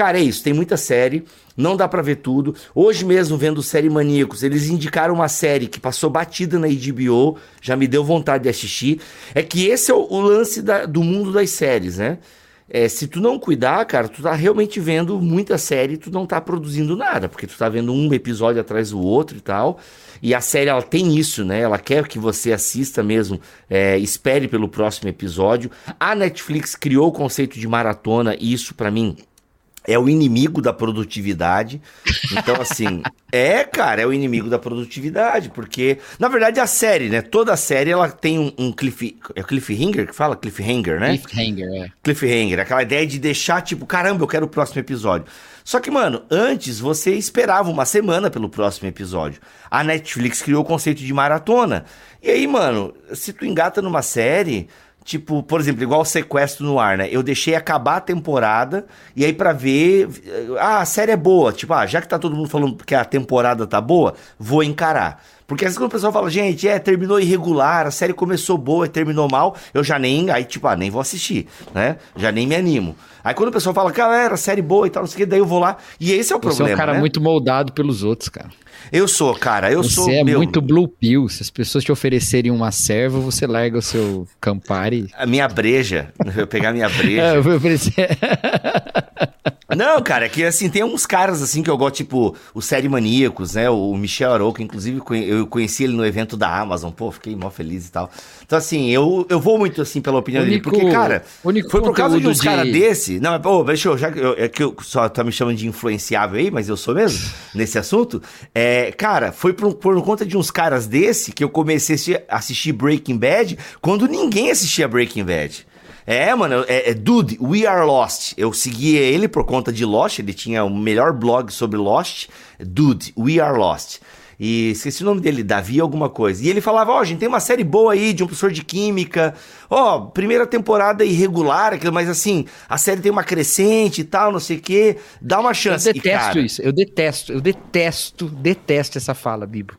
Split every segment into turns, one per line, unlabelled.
Cara, é isso, tem muita série, não dá pra ver tudo. Hoje mesmo, vendo série Maníacos, eles indicaram uma série que passou batida na HBO, já me deu vontade de assistir. É que esse é o, o lance da, do mundo das séries, né? É, se tu não cuidar, cara, tu tá realmente vendo muita série e tu não tá produzindo nada, porque tu tá vendo um episódio atrás do outro e tal. E a série, ela tem isso, né? Ela quer que você assista mesmo, é, espere pelo próximo episódio. A Netflix criou o conceito de maratona, e isso para mim é o inimigo da produtividade. Então, assim, é, cara, é o inimigo da produtividade, porque, na verdade, a série, né? Toda a série ela tem um, um cliff. É cliffhanger que fala? Cliffhanger, né?
Cliffhanger, é.
Cliffhanger, aquela ideia de deixar, tipo, caramba, eu quero o próximo episódio. Só que, mano, antes você esperava uma semana pelo próximo episódio. A Netflix criou o conceito de maratona. E aí, mano, se tu engata numa série. Tipo, por exemplo, igual o sequestro no ar, né? Eu deixei acabar a temporada e aí para ver, ah, a série é boa, tipo, ah, já que tá todo mundo falando que a temporada tá boa, vou encarar. Porque às vezes quando o pessoal fala, gente, é, terminou irregular, a série começou boa e terminou mal, eu já nem, aí tipo, ah, nem vou assistir, né? Já nem me animo. Aí quando o pessoal fala, galera, série boa e tal, não sei o que, daí eu vou lá. E esse é o
Você
problema.
é um cara
né?
muito moldado pelos outros, cara.
Eu sou, cara, eu
você
sou.
é
meu,
muito blue pill. Se as pessoas te oferecerem uma serva, você larga o seu Campari.
A minha breja. Eu pegar a minha breja.
É, eu vou oferecer.
Não, cara, é que assim, tem uns caras assim que eu gosto, tipo, o Série Maníacos, né? O Michel Arouca, inclusive eu conheci ele no evento da Amazon, pô, fiquei mó feliz e tal. Então, assim, eu, eu vou muito assim pela opinião dele,
Único-
porque, cara,
único
foi por causa de uns
de-
caras desse. Não, pô, deixa eu, já que eu, é que eu só tá me chamando de influenciável aí, mas eu sou mesmo nesse assunto. É, cara, foi por, por conta de uns caras desse que eu comecei a assistir Breaking Bad quando ninguém assistia Breaking Bad. É, mano, é, é Dude, We Are Lost. Eu seguia ele por conta de Lost, ele tinha o melhor blog sobre Lost. Dude, We Are Lost. E esqueci o nome dele, Davi alguma coisa. E ele falava, ó, gente, tem uma série boa aí de um professor de química. Ó, primeira temporada irregular, aquilo, mas assim, a série tem uma crescente e tal, não sei o quê. Dá uma
Eu
chance. E,
detesto
cara,
isso. Eu detesto, eu detesto, detesto essa fala, Bibo.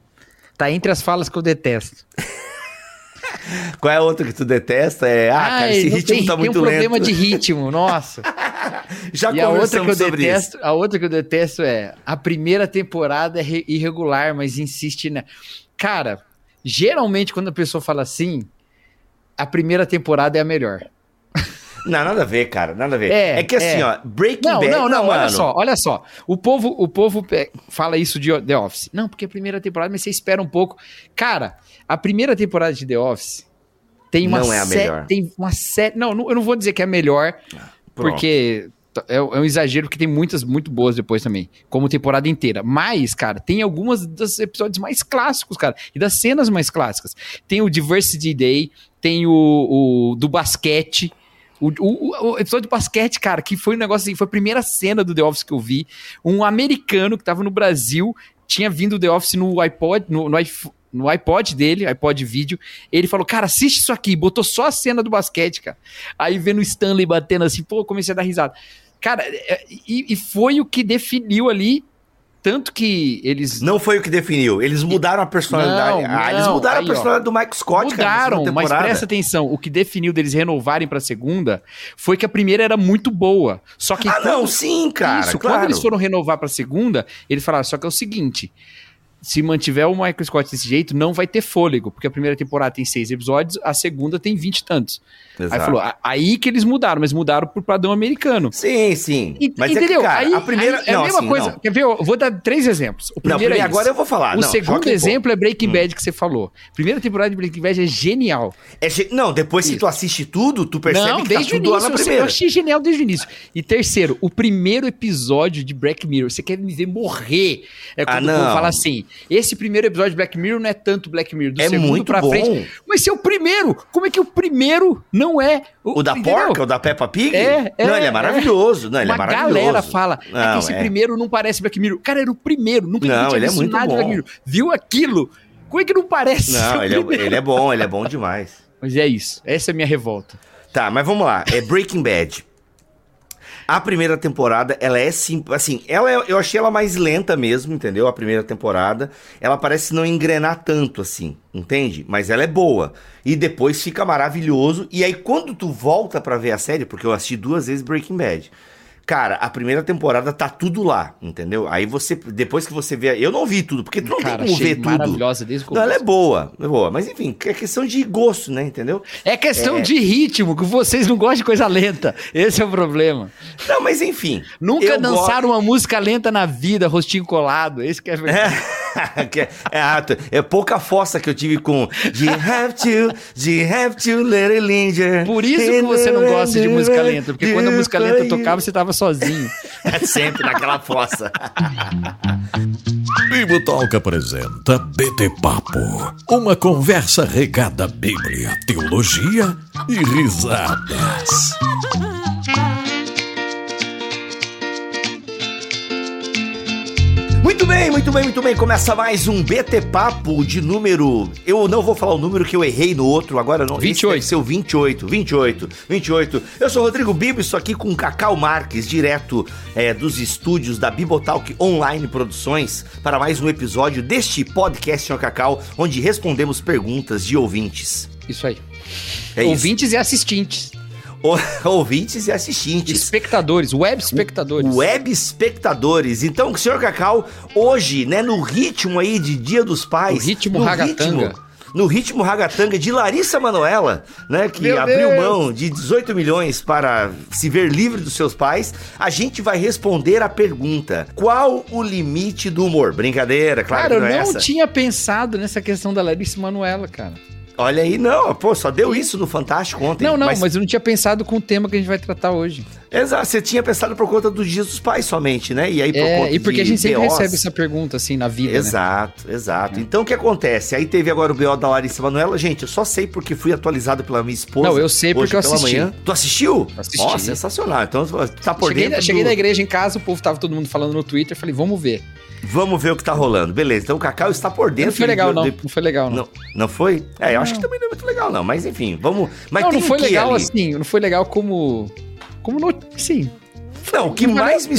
Tá entre as falas que eu detesto.
Qual é a outra que tu detesta? É, ah, cara,
Ai,
esse
não
ritmo
tem,
tá
tem
muito
um
lento.
problema de ritmo, nossa.
Já
e a outra que eu
sobre isso.
detesto, a outra que eu detesto é a primeira temporada é re- irregular, mas insiste na. Cara, geralmente quando a pessoa fala assim, a primeira temporada é a melhor.
Não, nada a ver, cara, nada a ver.
É,
É, que assim,
é.
ó, Breaking
Não,
Bad...
não, não, olha
mano.
só, olha só. O povo, o povo fala isso de The Office. Não, porque a primeira temporada, mas você espera um pouco. Cara, a primeira temporada de The Office tem uma
Não é a
sé-
melhor.
Tem uma série. Não, não, eu não vou dizer que é a melhor,
Pronto.
porque é, é um exagero que tem muitas muito boas depois também, como temporada inteira. Mas, cara, tem algumas dos episódios mais clássicos, cara, e das cenas mais clássicas. Tem o Diversity Day, tem o, o do basquete. O, o- o episódio do basquete, cara, que foi um negócio assim, foi a primeira cena do The Office que eu vi. Um americano que tava no Brasil, tinha vindo o The Office no iPod, no, no iPhone- no iPod dele, iPod vídeo, ele falou, cara, assiste isso aqui, botou só a cena do basquete, cara. Aí vendo o Stanley batendo assim, pô, comecei a dar risada. Cara, é, e, e foi o que definiu ali, tanto que eles
Não foi o que definiu. Eles mudaram a personalidade.
Não,
ah, eles
não.
mudaram
Aí,
a personalidade do Mike Scott, cara.
mudaram,
segunda
mas presta atenção, o que definiu deles renovarem pra segunda foi que a primeira era muito boa. Só que
Ah,
quando-
não, sim, cara.
isso,
claro.
quando eles foram renovar pra segunda, eles falaram, só que é o seguinte, se mantiver o Michael Scott desse jeito, não vai ter fôlego, porque a primeira temporada tem seis episódios, a segunda tem vinte e tantos.
Exato.
Aí falou, "A- aí que eles mudaram, mas mudaram pro padrão americano.
Sim, sim.
E-
Mas
entendeu?
é que, cara,
aí,
a primeira...
aí é
não,
a mesma
assim,
coisa.
não.
Quer ver? Eu vou dar três exemplos. O
Não,
primeiro
primeiro,
é
agora eu vou falar.
O
não,
segundo exemplo é Breaking
Hum.
Bad que você falou. Primeira temporada de Breaking Bad é genial.
É ge- Não, depois que
Isso.
tu assiste tudo, tu percebe
não,
que tá
desde o
tudo lá
início.
na
Eu, sei- eu
primeira.
achei genial desde o início. E terceiro, o primeiro episódio de Black Mirror. Você quer me ver morrer? É quando
Ah,
o povo
não.
fala assim: esse primeiro episódio de Black Mirror não é tanto Black Mirror. Do
É
segundo
muito
pra
bom.
frente. Mas se é o primeiro, como é que o primeiro não é?
O da
entendeu?
porca, o da Peppa Pig?
É, é,
Não, ele é maravilhoso. Não, ele
Uma
é maravilhoso.
galera fala é
Não,
que esse
é.
primeiro não parece Black Mirror. Cara, era o primeiro. Nunca
Não,
tinha
ele é muito
nada de
bom.
Black Mirror. Viu aquilo? Como é que não parece?
Não,
o
ele é, ele é bom, ele é bom demais.
Mas é isso. Essa é a minha revolta.
Tá, mas vamos lá. É Breaking Bad. A primeira temporada, ela é simples. Assim, ela é- eu achei ela mais lenta mesmo, entendeu? A primeira temporada. Ela parece não engrenar tanto assim, entende? Mas ela é boa. E depois fica maravilhoso. E aí, quando tu volta pra ver a série, porque eu assisti duas vezes Breaking Bad. Cara, a primeira temporada tá tudo lá, entendeu? Aí você, depois que você vê. Eu não vi tudo, porque tu não
Cara,
tem como ver tudo.
maravilhosa desde o
Não, ela é boa, é boa. Mas enfim, é questão de gosto, né? Entendeu?
É questão
É.
de ritmo, que vocês não gostam de coisa lenta. Esse é o problema.
Não, mas enfim.
Nunca dançaram uma música lenta na vida, rostinho colado. Esse que é verdade.
Que é, é, é pouca fossa que eu tive com You have to, you have to let it linger.
Por isso que você não gosta de música lenta, porque quando a música lenta tocava, você tava sozinho.
É sempre naquela fossa.
Bibo Talk apresenta BT Papo, uma conversa regada à Bíblia, teologia e risadas.
Muito bem, muito bem, muito bem. Começa mais um BT Papo de número. Eu não vou falar o número que eu errei no outro, agora não. Esse
28.
deve ser o 28, 28, 28. Eu sou Rodrigo Bibo, estou aqui com Cacau Marques, direto é, dos estúdios da Bibotalk Online Produções, para mais um episódio deste podcast, Senhor Cacau, onde respondemos perguntas de ouvintes.
Isso aí.
É isso.
Ouvintes e assistentes.
Ouvintes e assistentes.
Espectadores, web espectadores.
Web espectadores. Então, senhor Cacau, hoje, né, no ritmo aí de Dia dos Pais.
No ritmo
no
ragatanga.
ritmo- No ritmo ragatanga de Larissa Manoela, né? Que
Meu
abriu
Deus!
mão de 18 milhões para se ver livre dos seus pais. A gente vai responder a pergunta: qual o limite do humor? Brincadeira, claro
Cara,
que
eu
não é
não
essa.
tinha pensado nessa questão da Larissa Manoela, cara.
Olha aí, não, pô, só deu isso no Fantástico ontem.
Não, não, mas... eu não tinha pensado com o tema que a gente vai tratar hoje.
Exato, você tinha pensado por conta dos dias dos pais somente, né? E aí por
É,
conta
e porque
de
a gente sempre
BOs.
recebe essa pergunta, assim, na vida, né?
Exato, exato. Então o que acontece? Aí teve agora o BO da Larissa Manoela. Gente, eu só sei porque fui atualizado pela minha esposa.
Não, eu sei porque
hoje
eu assisti.
manhã. Tu assistiu?
Assisti.
Ó, sensacional. Então tá por
Cheguei,
dentro.
cheguei
do-
na igreja em casa, o povo tava todo mundo falando no Twitter, falei, vamos ver.
Vamos ver o que tá rolando. Beleza, então o Cacau está por dentro.
não foi legal,
de-
não. Não foi legal, não.
Não, não foi? É, eu acho que também não é muito legal, não. Mas enfim, vamos. Mas
não, não foi legal
ali?
assim, não foi legal como. Como no. Sim.
Não, o que mais me.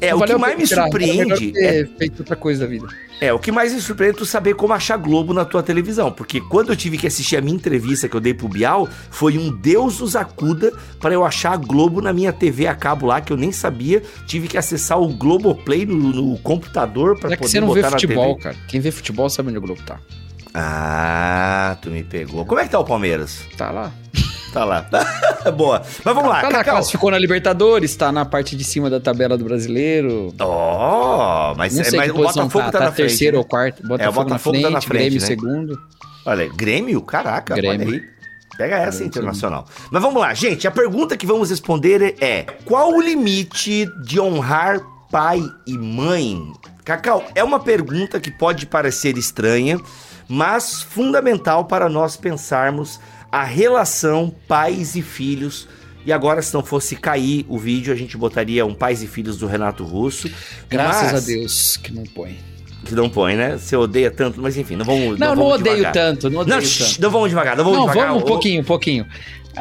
É, o que mais me
melhor
surpreende. é
feito outra coisa da vida.
É, o que mais me surpreende é tu saber como achar Globo na tua televisão. Porque quando eu tive que assistir a minha entrevista que eu dei pro Bial, foi um Deus nos acuda para eu achar a Globo na minha TV a cabo lá, que eu nem sabia. Tive que acessar o Globoplay no, no computador para
É
poder
que você não vê futebol, cara. Quem vê futebol sabe onde o Globo tá.
Ah, tu me pegou. Como é que tá o Palmeiras?
Tá lá.
Tá lá. Boa. Mas vamos lá,
tá lá, classificou na Libertadores, tá na parte de cima da tabela do brasileiro.
Ó, mas,
Não
é,
sei
mas
que
o Botafogo tá,
tá,
na frente.
terceiro
né?
ou quarto. Botafogo,
Botafogo
na
tá
frente,
na frente,
Grêmio
né?
segundo.
Olha, Grêmio? Caraca,
Grêmio.
olha aí. Pega essa, internacional. Mas vamos lá, gente. A pergunta que vamos responder é: qual o limite de honrar pai e mãe? Cacau, é uma pergunta que pode parecer estranha, mas fundamental para nós pensarmos a relação pais e filhos. E agora, se não fosse cair o vídeo, a gente botaria um Pais e Filhos do Renato Russo.
Graças
Mas-
a Deus que não põe.
Que não põe, né? Você odeia tanto, mas enfim, não vamos.
Não, não,
vamos
odeio
devagar.
tanto, não odeio
Não,
tanto.
shh, não vamos devagar, não vamos
não,
devagar.
vamos um pouquinho, um pouquinho.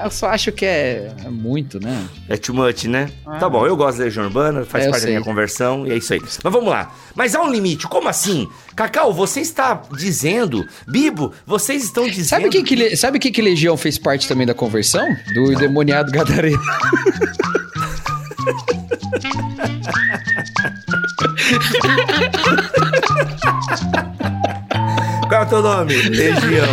Eu só acho que é, é muito, né?
É too much, né?
Ah.
Tá bom, eu gosto da Legião Urbana, faz
É,
parte da minha conversão e é isso aí. Mas vamos lá. Mas há um limite, como assim? Cacau, você está dizendo, Bibo, vocês estão dizendo.
Sabe o que, que, Le- sabe que, que Legião fez parte também da conversão? Do demoniado gadareno.
Qual é o teu nome? Legião.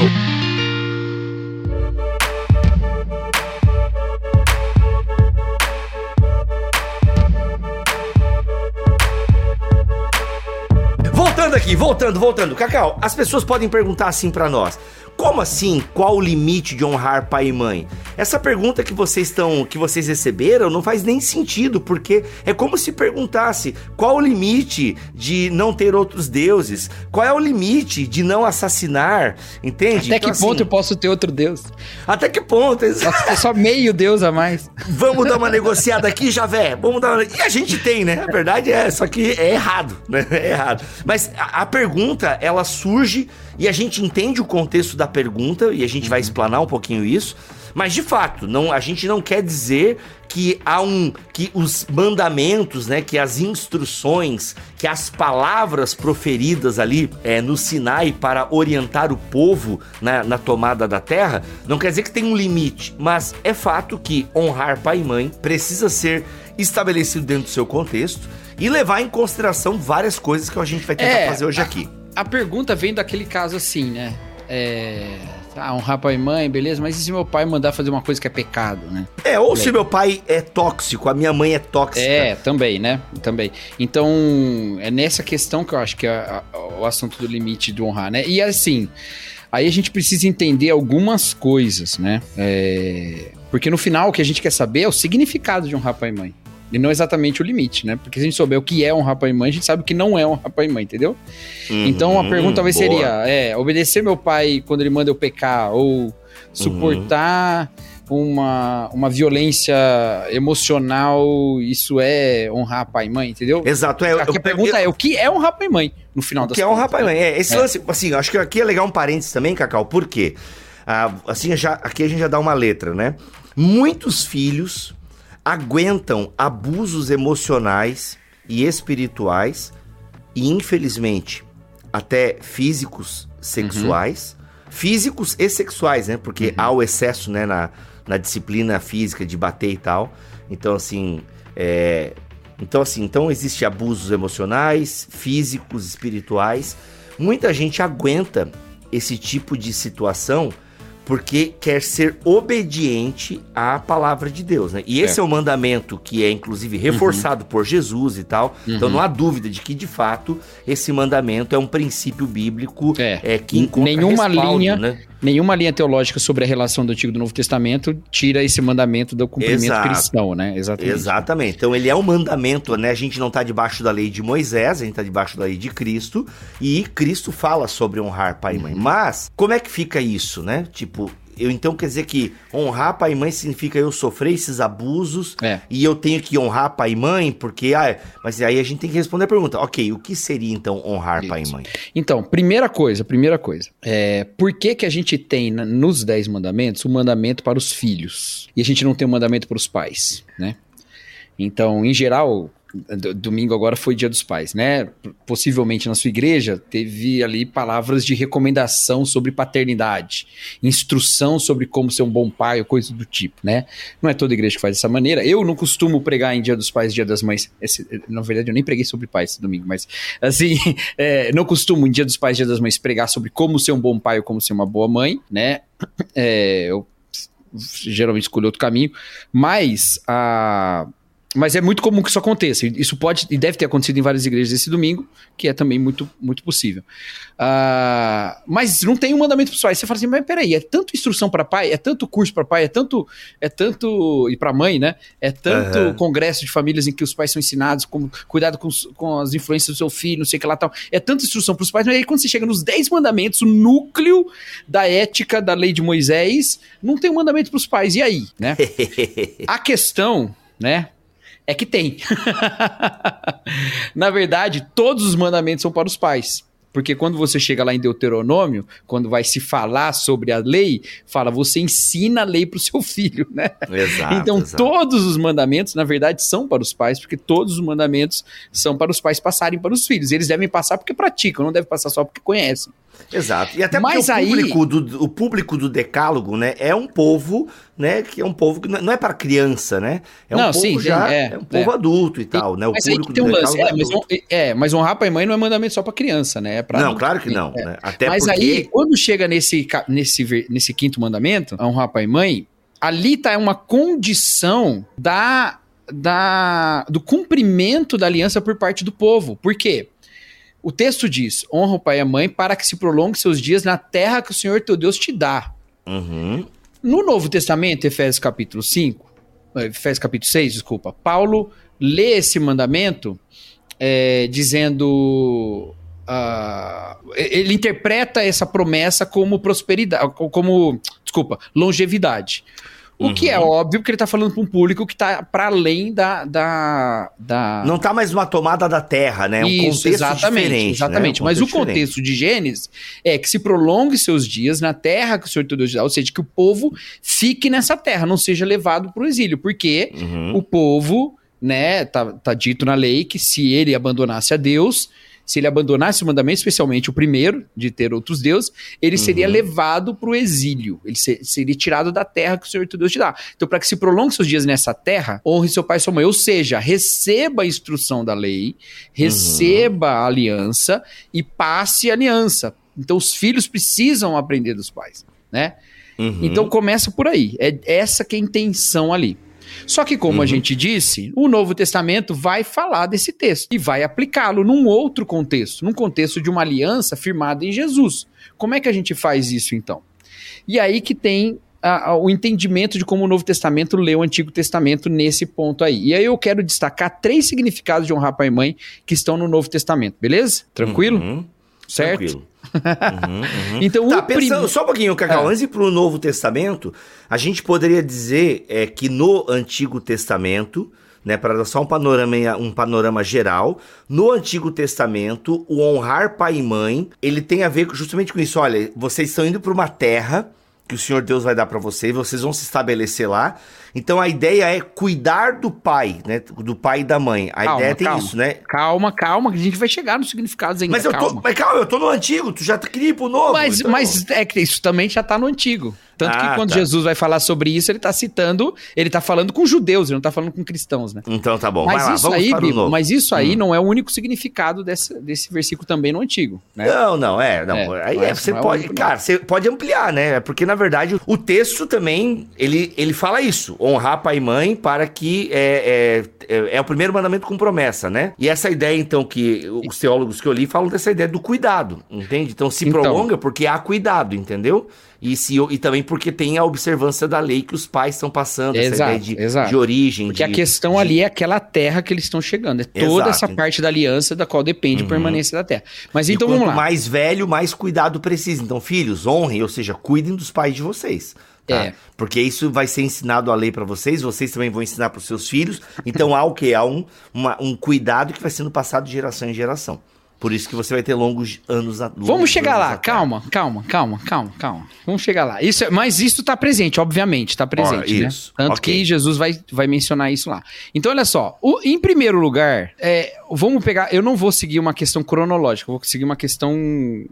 Voltando aqui, voltando, voltando. Cacau, as pessoas podem perguntar assim pra nós. Como assim? Qual o limite de honrar pai e mãe? Essa pergunta que vocês estão, que vocês receberam, não faz nem sentido, porque é como se perguntasse qual o limite de não ter outros deuses? Qual é o limite de não assassinar? Entende?
Até
Então,
que ponto
assim,
eu posso ter outro Deus?
Até que ponto?
Posso ter só meio Deus a mais.
Vamos dar uma negociada aqui, Javé. Vamos dar uma... E a gente tem, né? A verdade é, só que é errado, né? É errado. Mas a, a pergunta, ela surge e a gente entende o contexto da pergunta e a gente vai explanar um pouquinho isso. Mas de fato, não, a gente não quer dizer que há um que os mandamentos, né, que as instruções, que as palavras proferidas ali é, no Sinai para orientar o povo na, na tomada da terra, não quer dizer que tem um limite, mas é fato que honrar pai e mãe precisa ser estabelecido dentro do seu contexto e levar em consideração várias coisas que a gente vai tentar é, fazer hoje aqui.
A pergunta vem daquele caso assim, né? É ah, honrar pai e mãe, beleza, mas e se meu pai mandar fazer uma coisa que é pecado, né?
É, ou se meu pai é tóxico, a minha mãe é tóxica.
É, também, né? Também. Então, é nessa questão que eu acho que é o assunto do limite do honrar, né? E assim, aí a gente precisa entender algumas coisas, né? É... Porque no final o que a gente quer saber é o significado de honrar pai e mãe. E não exatamente o limite, né? Porque se a gente souber o que é honrar pai e mãe, a gente sabe o que não é honrar pai e mãe, entendeu? Uhum, então a pergunta talvez boa. seria: é, obedecer meu pai quando ele manda eu pecar, ou suportar uhum. uma, uma violência emocional, isso é honrar pai e mãe, entendeu?
Exato. É,
aqui eu, a pergunta eu, é: o que é honrar pai e mãe, no final das
contas? O que é honrar pai e mãe? É, esse é. lance, assim, acho que aqui é legal um parênteses também, Cacau, por quê? Ah, assim, já, aqui a gente já dá uma letra, né? Muitos filhos aguentam abusos emocionais e espirituais e, infelizmente, até físicos sexuais. Uhum. Físicos e sexuais, né? Porque uhum. há o excesso, né, na, na disciplina física de bater e tal. Então, assim, é... Então, assim, então existe abusos emocionais, físicos, espirituais. Muita gente aguenta esse tipo de situação porque quer ser obediente à palavra de Deus, né? E esse é, é o mandamento que é inclusive reforçado uhum. por Jesus e tal. Uhum. Então não há dúvida de que de fato esse mandamento é um princípio bíblico é, é que encontra
nenhuma linha, né? Nenhuma linha teológica sobre a relação do Antigo e do Novo Testamento tira esse mandamento do cumprimento Exato. cristão, né?
Exatamente. Exatamente. Então ele é um mandamento, né? A gente não está debaixo da lei de Moisés, a gente está debaixo da lei de Cristo e Cristo fala sobre honrar pai e mãe. Uhum. Mas como é que fica isso, né? Tipo, eu então quer dizer que honrar pai e mãe significa eu sofrer esses abusos é. e eu tenho que honrar pai e mãe, porque ah, mas aí a gente tem que responder a pergunta, ok, o que seria então honrar Isso. pai e mãe?
Então, primeira coisa, primeira coisa, é, por que que a gente tem nos dez mandamentos o um mandamento para os filhos e a gente não tem um mandamento para os pais, né? Então, em geral, domingo agora foi Dia dos Pais, né? Possivelmente na sua igreja teve ali palavras de recomendação sobre paternidade, instrução sobre como ser um bom pai ou coisa do tipo, né? Não é toda igreja que faz dessa maneira. Eu não costumo pregar em Dia dos Pais, Dia das Mães. Esse, na verdade, eu nem preguei sobre pais esse domingo, mas assim, é, não costumo em Dia dos Pais, Dia das Mães pregar sobre como ser um bom pai ou como ser uma boa mãe, né? É, eu geralmente escolho outro caminho, mas a mas é muito comum que isso aconteça. Isso pode e deve ter acontecido em várias igrejas esse domingo, que é também muito, muito possível. Uh, mas não tem um mandamento para os pais. Você fala assim, mas peraí, é tanto instrução para pai, é tanto curso para pai, é tanto. É tanto. E para mãe, né? É tanto uhum. congresso de famílias em que os pais são ensinados, como cuidado com, com as influências do seu filho, não sei o que lá tal. É tanta instrução para os pais, mas aí quando você chega nos 10 mandamentos, o núcleo da ética da lei de Moisés, não tem um mandamento para os pais. E aí, né? A questão, né? É que tem. Na verdade, todos os mandamentos são para os pais. Porque quando você chega lá em Deuteronômio, quando vai se falar sobre a lei, fala, você ensina a lei para o seu filho, né? Exato, então, exato. todos os mandamentos, na verdade, são para os pais, porque todos os mandamentos são para os pais passarem para os filhos. Eles devem passar porque praticam, não devem passar só porque conhecem.
Exato. E até porque Mas o, aí... público do, o público do decálogo, né, é um povo, né, que é um povo que não é para criança, né? É um não, povo sim, já, é, é, um povo é. adulto e tal, né? O
mas
público
do um lance, é, mas, é, mas honrar pai e mãe não é mandamento só para criança, né? É
pra não, claro que não. É. Né?
Até mas porque... aí, quando chega nesse, nesse, nesse quinto mandamento, honrar pai e mãe, ali tá uma condição da da, do cumprimento da aliança por parte do povo. Por quê? O texto diz: honra o pai e a mãe para que se prolongue seus dias na terra que o Senhor teu Deus te dá. Uhum. No Novo Testamento, Efésios capítulo 5, eh, Efésios capítulo 6, desculpa, Paulo lê esse mandamento é, dizendo. Uh, ele interpreta essa promessa como prosperidade, como, desculpa, longevidade. O que é
Uhum.
óbvio, porque ele tá falando para um público que tá para além da, da, da...
Não tá mais uma tomada da terra, né? É um
Isso,
contexto
exatamente,
diferente.
exatamente.
Né? Um
Mas o
diferente.
contexto de Gênesis é que se prolongue seus dias na terra que o Senhor teu Deus te dá, ou seja, que o povo fique nessa terra, não seja levado para o exílio, porque
Uhum.
o povo, né, tá, tá dito na lei que se ele abandonasse a Deus, se ele abandonasse o mandamento, especialmente o primeiro, de ter outros deuses, ele seria
Uhum.
levado para o exílio. Ele se- seria tirado da terra que o Senhor teu Deus te dá. Então, para que se prolongue seus dias nessa terra, honre seu pai e sua mãe. Ou seja, receba a instrução da lei, receba a aliança e passe a aliança. Então, os filhos precisam aprender dos pais, né?
Uhum.
Então começa por aí. É essa que é a intenção ali. Só que, como a
Uhum.
gente disse, o Novo Testamento vai falar desse texto e vai aplicá-lo num outro contexto, num contexto de uma aliança firmada em Jesus. Como é que a gente faz isso então? E aí que tem a- a- o entendimento de como o Novo Testamento lê o Antigo Testamento nesse ponto aí. E aí eu quero destacar três significados de honrar pai e mãe que estão no Novo Testamento, beleza? Tranquilo?
Uhum.
Certo?
Tranquilo. Uhum, uhum.
Então,
Tá,
o prim-
pensando só um pouquinho, Cacau,
Ah.
antes de ir pro Novo Testamento, a gente poderia dizer é, que no Antigo Testamento, né, para dar só um panorama, um panorama geral, no Antigo Testamento, o honrar pai e mãe, ele tem a ver justamente com isso. Olha, vocês estão indo para uma terra que o Senhor Deus vai dar para vocês, vocês vão se estabelecer lá. Então a ideia é cuidar do pai, né, do pai e da mãe. A
Calma,
ideia tem
calma.
isso, né?
Calma, calma, que a gente vai chegar nos significados ainda.
Mas eu tô,
calma.
mas calma, eu tô no antigo, tu já queria ir pro novo.
Mas,
então-
mas é que isso também já tá no antigo. Tanto
Ah,
que quando
tá.
Jesus vai falar sobre isso, ele tá citando, ele tá falando com judeus, ele não tá falando com cristãos, né?
Então tá bom,
mas
vai
isso aí, Bibo, mas isso aí
Hum.
não é o único significado desse, desse versículo também no antigo, né?
Não, não, é, não.
É,
aí
é-
é, você
não é
pode,
único,
cara, você pode ampliar, né? Porque na verdade o texto também ele, ele fala isso, honrar pai e mãe para que é, é, é, é o primeiro mandamento com promessa, né? E essa ideia então que os teólogos que eu li falam dessa ideia do cuidado, entende? Então se
Então.
prolonga porque há cuidado, entendeu? E, se, e também porque tem a observância da lei que os pais estão passando, essa
Exato,
ideia de,
exato.
de origem.
Porque
de,
a questão
de-
ali é aquela terra que eles estão chegando. É toda
Exato.
essa parte da aliança da qual depende a
Uhum.
permanência da terra. Mas
E
então
quanto
vamos lá.
mais velho, mais cuidado precisa. Então, filhos, honrem, ou seja, cuidem dos pais de vocês. tá?
É.
Porque isso vai ser ensinado a lei para vocês, vocês também vão ensinar para os seus filhos. Então há o que? Há um, uma- um cuidado que vai sendo passado de geração em geração. Por isso que você vai ter longos anos a- longos
Vamos chegar lá, calma, calma, calma, calma, calma. Vamos chegar lá. Isso, é- mas isso tá presente, obviamente, tá presente, né?
isso,
Tanto
ok.
que Jesus vai, vai mencionar isso lá. Então, olha só, o- em primeiro lugar, é, vamos pegar. Eu não vou seguir uma questão cronológica, eu vou seguir uma questão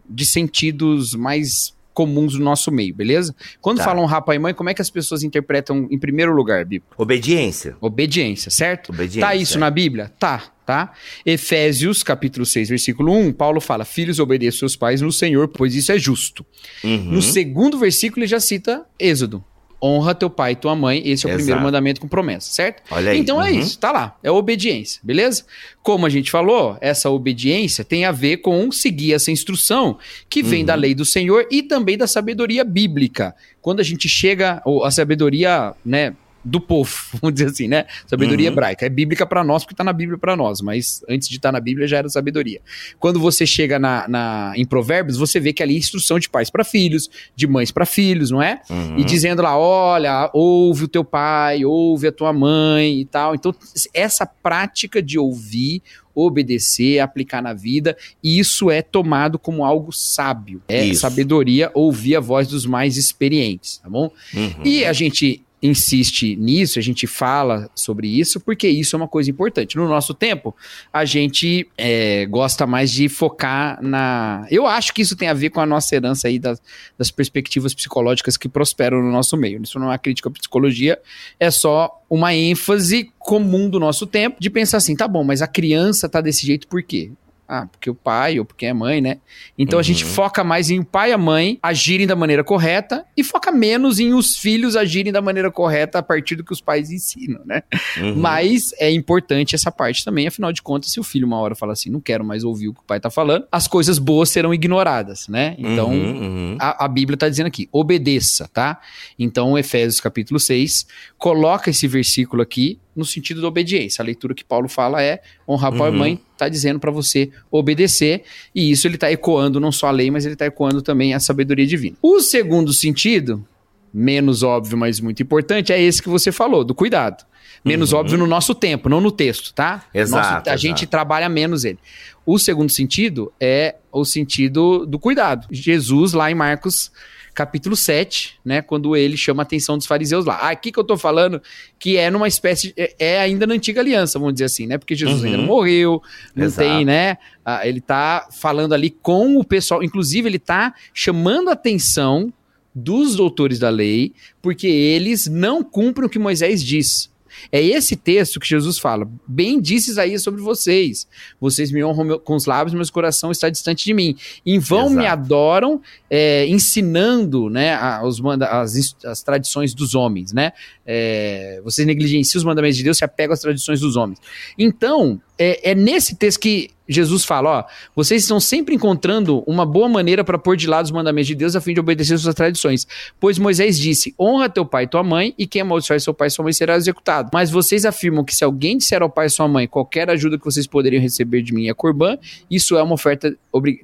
de sentidos mais comuns do nosso meio, beleza? Quando
Tá.
falam rapa e mãe, como é que as pessoas interpretam em primeiro lugar, Bíblia?
Obediência.
Obediência, certo?
Obediência,
Tá isso
é.
na Bíblia? Tá, tá. Efésios, capítulo 6, versículo 1, Paulo fala: Filhos, obedeçam seus pais no Senhor, pois isso é justo.
Uhum.
No segundo versículo, ele já cita Êxodo. Honra teu pai e tua mãe, esse é o
Exato.
primeiro mandamento com promessa, certo?
Olha aí,
Então é
uhum.
isso, tá lá. É obediência, beleza? Como a gente falou, essa obediência tem a ver com seguir essa instrução que vem
Uhum.
da lei do Senhor e também da sabedoria bíblica. Quando a gente chega, ou a sabedoria, né, do povo, vamos dizer assim, né? Sabedoria
Uhum.
hebraica. É bíblica para nós porque tá na Bíblia para nós, mas antes de estar na Bíblia já era sabedoria. Quando você chega na, na- em Provérbios, você vê que ali é instrução de pais para filhos, de mães para filhos, não é?
Uhum.
E dizendo lá, olha, ouve o teu pai, ouve a tua mãe e tal. Então, essa prática de ouvir, obedecer, aplicar na vida, isso é tomado como algo sábio. É
Isso.
sabedoria ouvir a voz dos mais experientes, tá bom?
Uhum.
E a gente insiste nisso, a gente fala sobre isso, porque isso é uma coisa importante. No nosso tempo, a gente é, gosta mais de focar na. Eu acho que isso tem a ver com a nossa herança aí das, das perspectivas psicológicas que prosperam no nosso meio. Isso não é uma crítica à psicologia, é só uma ênfase comum do nosso tempo de pensar assim, tá bom, mas a criança tá desse jeito por quê? Ah, porque o pai ou porque é mãe, né? Então a gente
Uhum.
foca mais em o pai e a mãe agirem da maneira correta e foca menos em os filhos agirem da maneira correta a partir do que os pais ensinam, né?
Uhum.
Mas é importante essa parte também, afinal de contas, se o filho uma hora fala assim, não quero mais ouvir o que o pai tá falando, as coisas boas serão ignoradas, né? Então,
Uhum, uhum.
a, a Bíblia está dizendo aqui, obedeça, tá? Então, Efésios capítulo 6, coloca esse versículo aqui no sentido da obediência. A leitura que Paulo fala é honrar pai e
Uhum.
mãe, tá dizendo para você obedecer, e isso ele tá ecoando não só a lei, mas ele tá ecoando também a sabedoria divina. O segundo sentido menos óbvio, mas muito importante, é esse que você falou, do cuidado. Menos óbvio no nosso tempo, não no texto, tá?
Uhum. Exato,
Nosso- a
exato.
gente trabalha menos ele. O segundo sentido é o sentido do cuidado. Jesus, lá em Marcos capítulo 7, né, quando ele chama a atenção dos fariseus lá. Aqui que eu tô falando que é numa espécie, é, é ainda na antiga aliança, vamos dizer assim, né, porque Jesus
Uhum.
ainda não morreu, não
Exato.
tem, né, ah, ele tá falando ali com o pessoal, inclusive ele tá chamando a atenção dos doutores da lei, porque eles não cumprem o que Moisés diz. É esse texto que Jesus fala: Bem disse Isaías sobre vocês. Vocês me honram com os lábios, mas o coração está distante de mim. Em vão me
Exato.
adoram, é, ensinando né, os manda- as, as tradições dos homens. Né? É, vocês negligenciam os mandamentos de Deus, se apegam às tradições dos homens. Então, é, é nesse texto que Jesus fala: ó, vocês estão sempre encontrando uma boa maneira para pôr de lado os mandamentos de Deus a fim de obedecer suas tradições. Pois Moisés disse: honra teu pai e tua mãe, e quem amaldiçoar seu pai e sua mãe será executado. Mas vocês afirmam que se alguém disser ao pai e sua mãe qualquer ajuda que vocês poderiam receber de mim é corbã, isso é uma oferta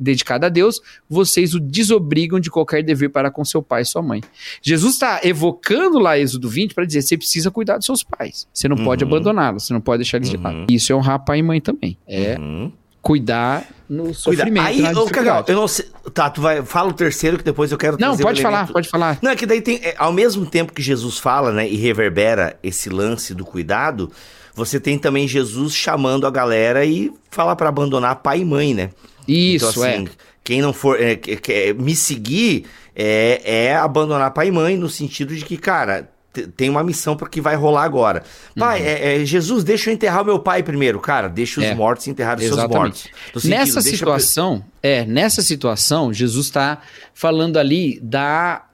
dedicada a Deus, vocês o desobrigam de qualquer dever para com seu pai e sua mãe. Jesus está evocando lá Êxodo 20 para dizer: você precisa cuidar dos seus pais. Você não pode
Uhum.
abandoná-los, você não pode deixar eles de
Uhum.
lado. Isso é honrar pai e mãe também. É
Uhum.
cuidar no sofrimento.
Aí, ô, Cacau, eu não sei. Tá, tu vai. Fala o terceiro que depois eu quero
Não, pode falar, pode falar.
Não, é que daí tem. é, ao mesmo tempo que Jesus fala, né, e reverbera esse lance do cuidado, você tem também Jesus chamando a galera e fala pra abandonar pai e mãe, né?
Isso,
então, assim,
é.
quem não for é, que- me seguir é, é abandonar pai e mãe, no sentido de que, cara, tem uma missão para que vai rolar agora. Pai, é, é, Jesus, deixa eu enterrar o meu pai primeiro. Cara, deixa os
Uhum. É,
mortos enterrar os seus
exatamente.
mortos. No sentido,
Nessa situação, é, nessa situação, Jesus está falando ali da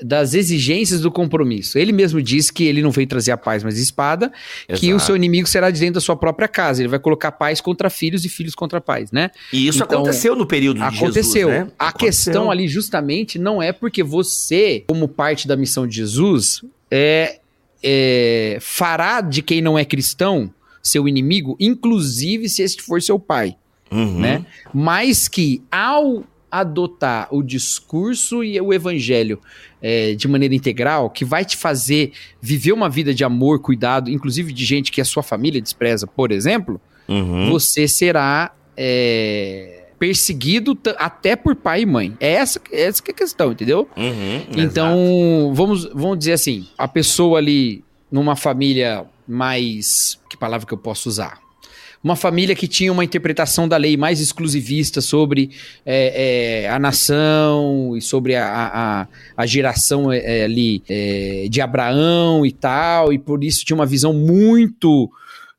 das exigências do compromisso. Ele mesmo disse que ele não veio trazer a paz, mas a espada, que o
Exato.
seu inimigo será de dentro da sua própria casa. Ele vai colocar pais contra filhos e filhos contra pais, né?
E isso
Então,
aconteceu no período de
Aconteceu.
Jesus, né?
A
Aconteceu.
questão ali, justamente, não é porque você, como parte da missão de Jesus, é, é, fará de quem não é cristão seu inimigo, inclusive se este for seu pai,
Uhum.
né? Mas que ao adotar o discurso e o evangelho é, de maneira integral, que vai te fazer viver uma vida de amor, cuidado, inclusive de gente que a sua família despreza, por exemplo,
Uhum.
você será é, perseguido até por pai e mãe. É essa, essa que é a questão, entendeu?
Uhum.
Então, vamos, vamos dizer assim, a pessoa ali numa família mais. Que palavra que eu posso usar? Uma família que tinha uma interpretação da lei mais exclusivista sobre é, é, a nação e sobre a, a, a geração é, é, ali é, de Abraão e tal, e por isso tinha uma visão muito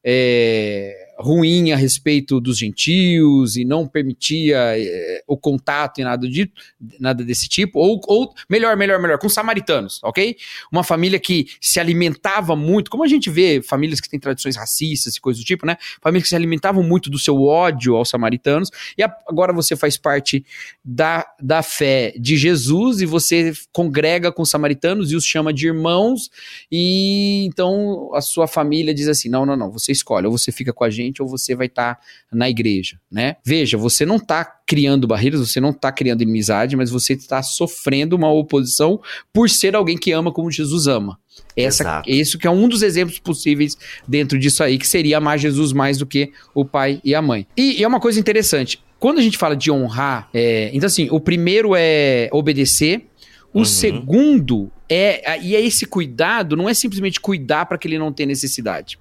é, ruim a respeito dos gentios e não permitia é, o contato e nada, de, nada desse tipo, ou, ou melhor, melhor, melhor, com samaritanos, ok? Uma família que se alimentava muito, como a gente vê famílias que têm tradições racistas e coisas do tipo, né? Famílias que se alimentavam muito do seu ódio aos samaritanos, e agora você faz parte da, da fé de Jesus e você congrega com os samaritanos e os chama de irmãos, e então a sua família diz assim: não, não, não, você escolhe, ou você fica com a gente ou você vai estar na igreja, né? Veja, você não está criando barreiras, você não está criando inimizade, mas você está sofrendo uma oposição por ser alguém que ama como Jesus ama. Essa,
Exato.
isso que é um dos exemplos possíveis dentro disso aí, que seria amar Jesus mais do que o pai e a mãe. E, e é uma coisa interessante, quando a gente fala de honrar, é, então assim, o primeiro é obedecer, o
Uhum.
segundo é, e é esse cuidado, não é simplesmente cuidar para que ele não tenha necessidade.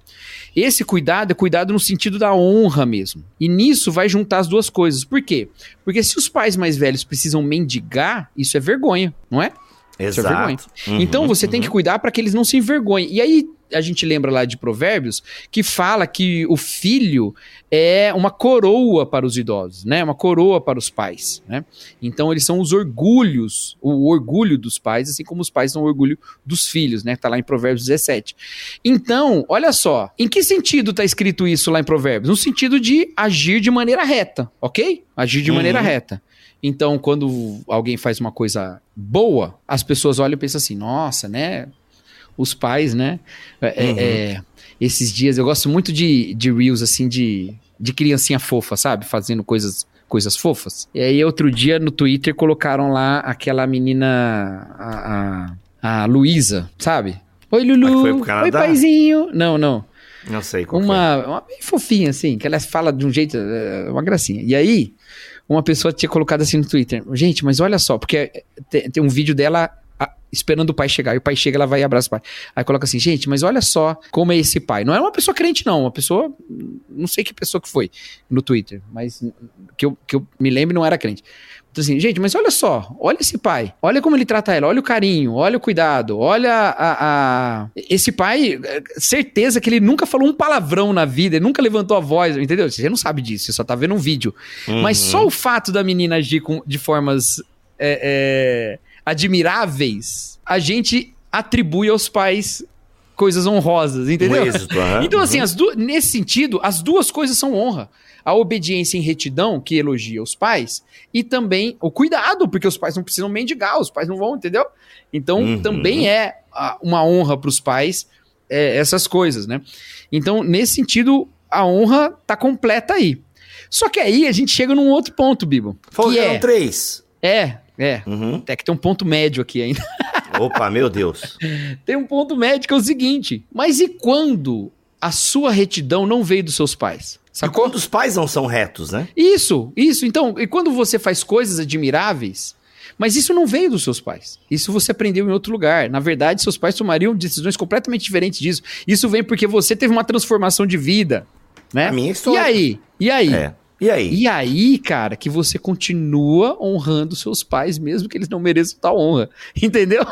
Esse cuidado é cuidado no sentido da honra mesmo. E nisso vai juntar as duas coisas. Por quê? Porque se os pais mais velhos precisam mendigar, isso é vergonha, não é? Isso é vergonha.
Exato. Uhum,
Então você tem que cuidar para que eles não se envergonhem. E aí a gente lembra lá de Provérbios que fala que o filho é uma coroa para os idosos, né? Uma coroa para os pais, né? Então eles são os orgulhos, o orgulho dos pais, assim como os pais são o orgulho dos filhos, né? Tá lá em Provérbios 17. Então, olha só, em que sentido tá escrito isso lá em Provérbios? No sentido de agir de maneira reta, ok? Agir de
Uhum.
maneira reta. Então, quando alguém faz uma coisa boa, as pessoas olham e pensam assim: nossa, né? Os pais, né? É,
Uhum.
é, esses dias, eu gosto muito de, de Reels, assim, de, de criancinha fofa, sabe? Fazendo coisas, coisas fofas. E aí, outro dia, no Twitter, colocaram lá aquela menina. A, a, a Luísa, sabe? Oi, Lulu. Oi, paizinho. Não, não.
Não sei qual foi.
Uma, uma bem fofinha, assim, que ela fala de um jeito, é, uma gracinha. E aí, uma pessoa tinha colocado assim no Twitter, gente, mas olha só, porque tem, tem um vídeo dela ah, esperando o pai chegar, e o pai chega, ela vai e abraça o pai. Aí coloca assim, gente, mas olha só como é esse pai. Não era uma pessoa crente, não, uma pessoa, não sei que pessoa que foi no Twitter, mas que eu, que eu me lembro não era crente. Então, assim, gente, mas olha só, olha esse pai, olha como ele trata ela, olha o carinho, olha o cuidado, olha a, a- Esse pai, é, certeza que ele nunca falou um palavrão na vida, ele nunca levantou a voz, entendeu? Você não sabe disso, você só tá vendo um vídeo. Mas
Uhum.
só o fato da menina agir com- de formas é, é, admiráveis, a gente atribui aos pais coisas honrosas, entendeu?
Êxito, aham.
Então, assim,
Uhum.
nesse sentido, as duas coisas são honra. A obediência em retidão, que elogia os pais, e também o cuidado, porque os pais não precisam mendigar, os pais não vão, entendeu? Então,
Uhum.
também é uma honra para os pais é, essas coisas, né? Então, nesse sentido, a honra tá completa aí. Só que aí a gente chega num outro ponto, Bibo.
Eram
é,
três.
é, é.
Uhum.
É que tem um ponto médio aqui ainda.
Opa, meu Deus.
Tem um ponto médio que é o seguinte: mas e quando a sua retidão não veio dos seus pais?
E
Sacou?
quando os pais não são retos, né?
Isso, isso. Então, e quando você faz coisas admiráveis, mas isso não veio dos seus pais. Isso você aprendeu em outro lugar. Na verdade, seus pais tomariam decisões completamente diferentes disso. Isso vem porque você teve uma transformação de vida, né?
A minha
E
história.
aí? E aí?
É. E aí?
E aí, cara, que você continua honrando seus pais, mesmo que eles não mereçam tal honra. Entendeu?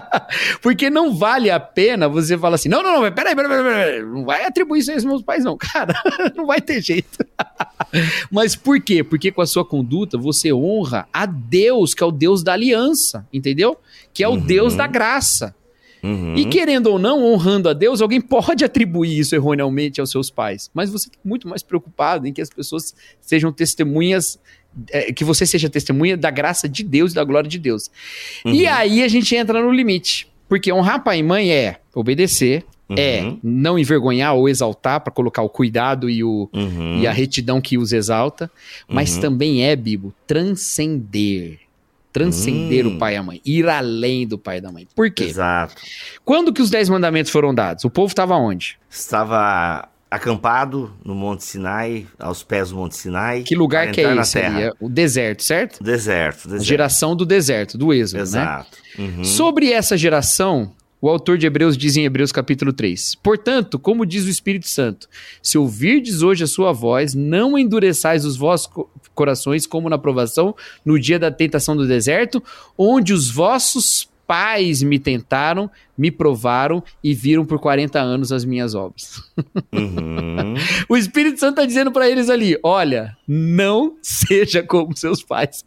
Porque não vale a pena você falar assim: não, não, não, peraí, peraí, peraí, peraí, não vai atribuir isso aos meus pais, não. Cara, não vai ter jeito. Mas por quê? Porque com a sua conduta você honra a Deus, que é o Deus da aliança, entendeu? Que é o
Uhum.
Deus da graça.
Uhum.
E querendo ou não, honrando a Deus, alguém pode atribuir isso erroneamente aos seus pais. Mas você está muito mais preocupado em que as pessoas sejam testemunhas, é, que você seja testemunha da graça de Deus e da glória de Deus. E
Uhum.
aí a gente entra no limite. Porque honrar pai e mãe é obedecer, é
Uhum.
não envergonhar ou exaltar para colocar o cuidado e, o,
Uhum.
e a retidão que os exalta, mas
Uhum.
também é, Bibo, transcender. Transcender
Hum.
o pai e a mãe, ir além do pai e da mãe. Por quê?
Exato.
Quando que os dez mandamentos foram dados? O povo estava onde?
Estava acampado no Monte Sinai, aos pés do Monte Sinai.
Que lugar que é esse? o deserto, certo?
Deserto,
A
deserto.
geração do deserto, do êxodo, né?
Exato. Uhum.
Sobre essa geração, o autor de Hebreus diz em Hebreus capítulo 3: Portanto, como diz o Espírito Santo, se ouvirdes hoje a sua voz, não endureçais os vossos corações como na provação no dia da tentação do deserto, onde os vossos pais me tentaram, me provaram e viram por 40 anos as minhas obras.
Uhum.
O Espírito Santo está dizendo para eles ali: olha, não seja como seus pais.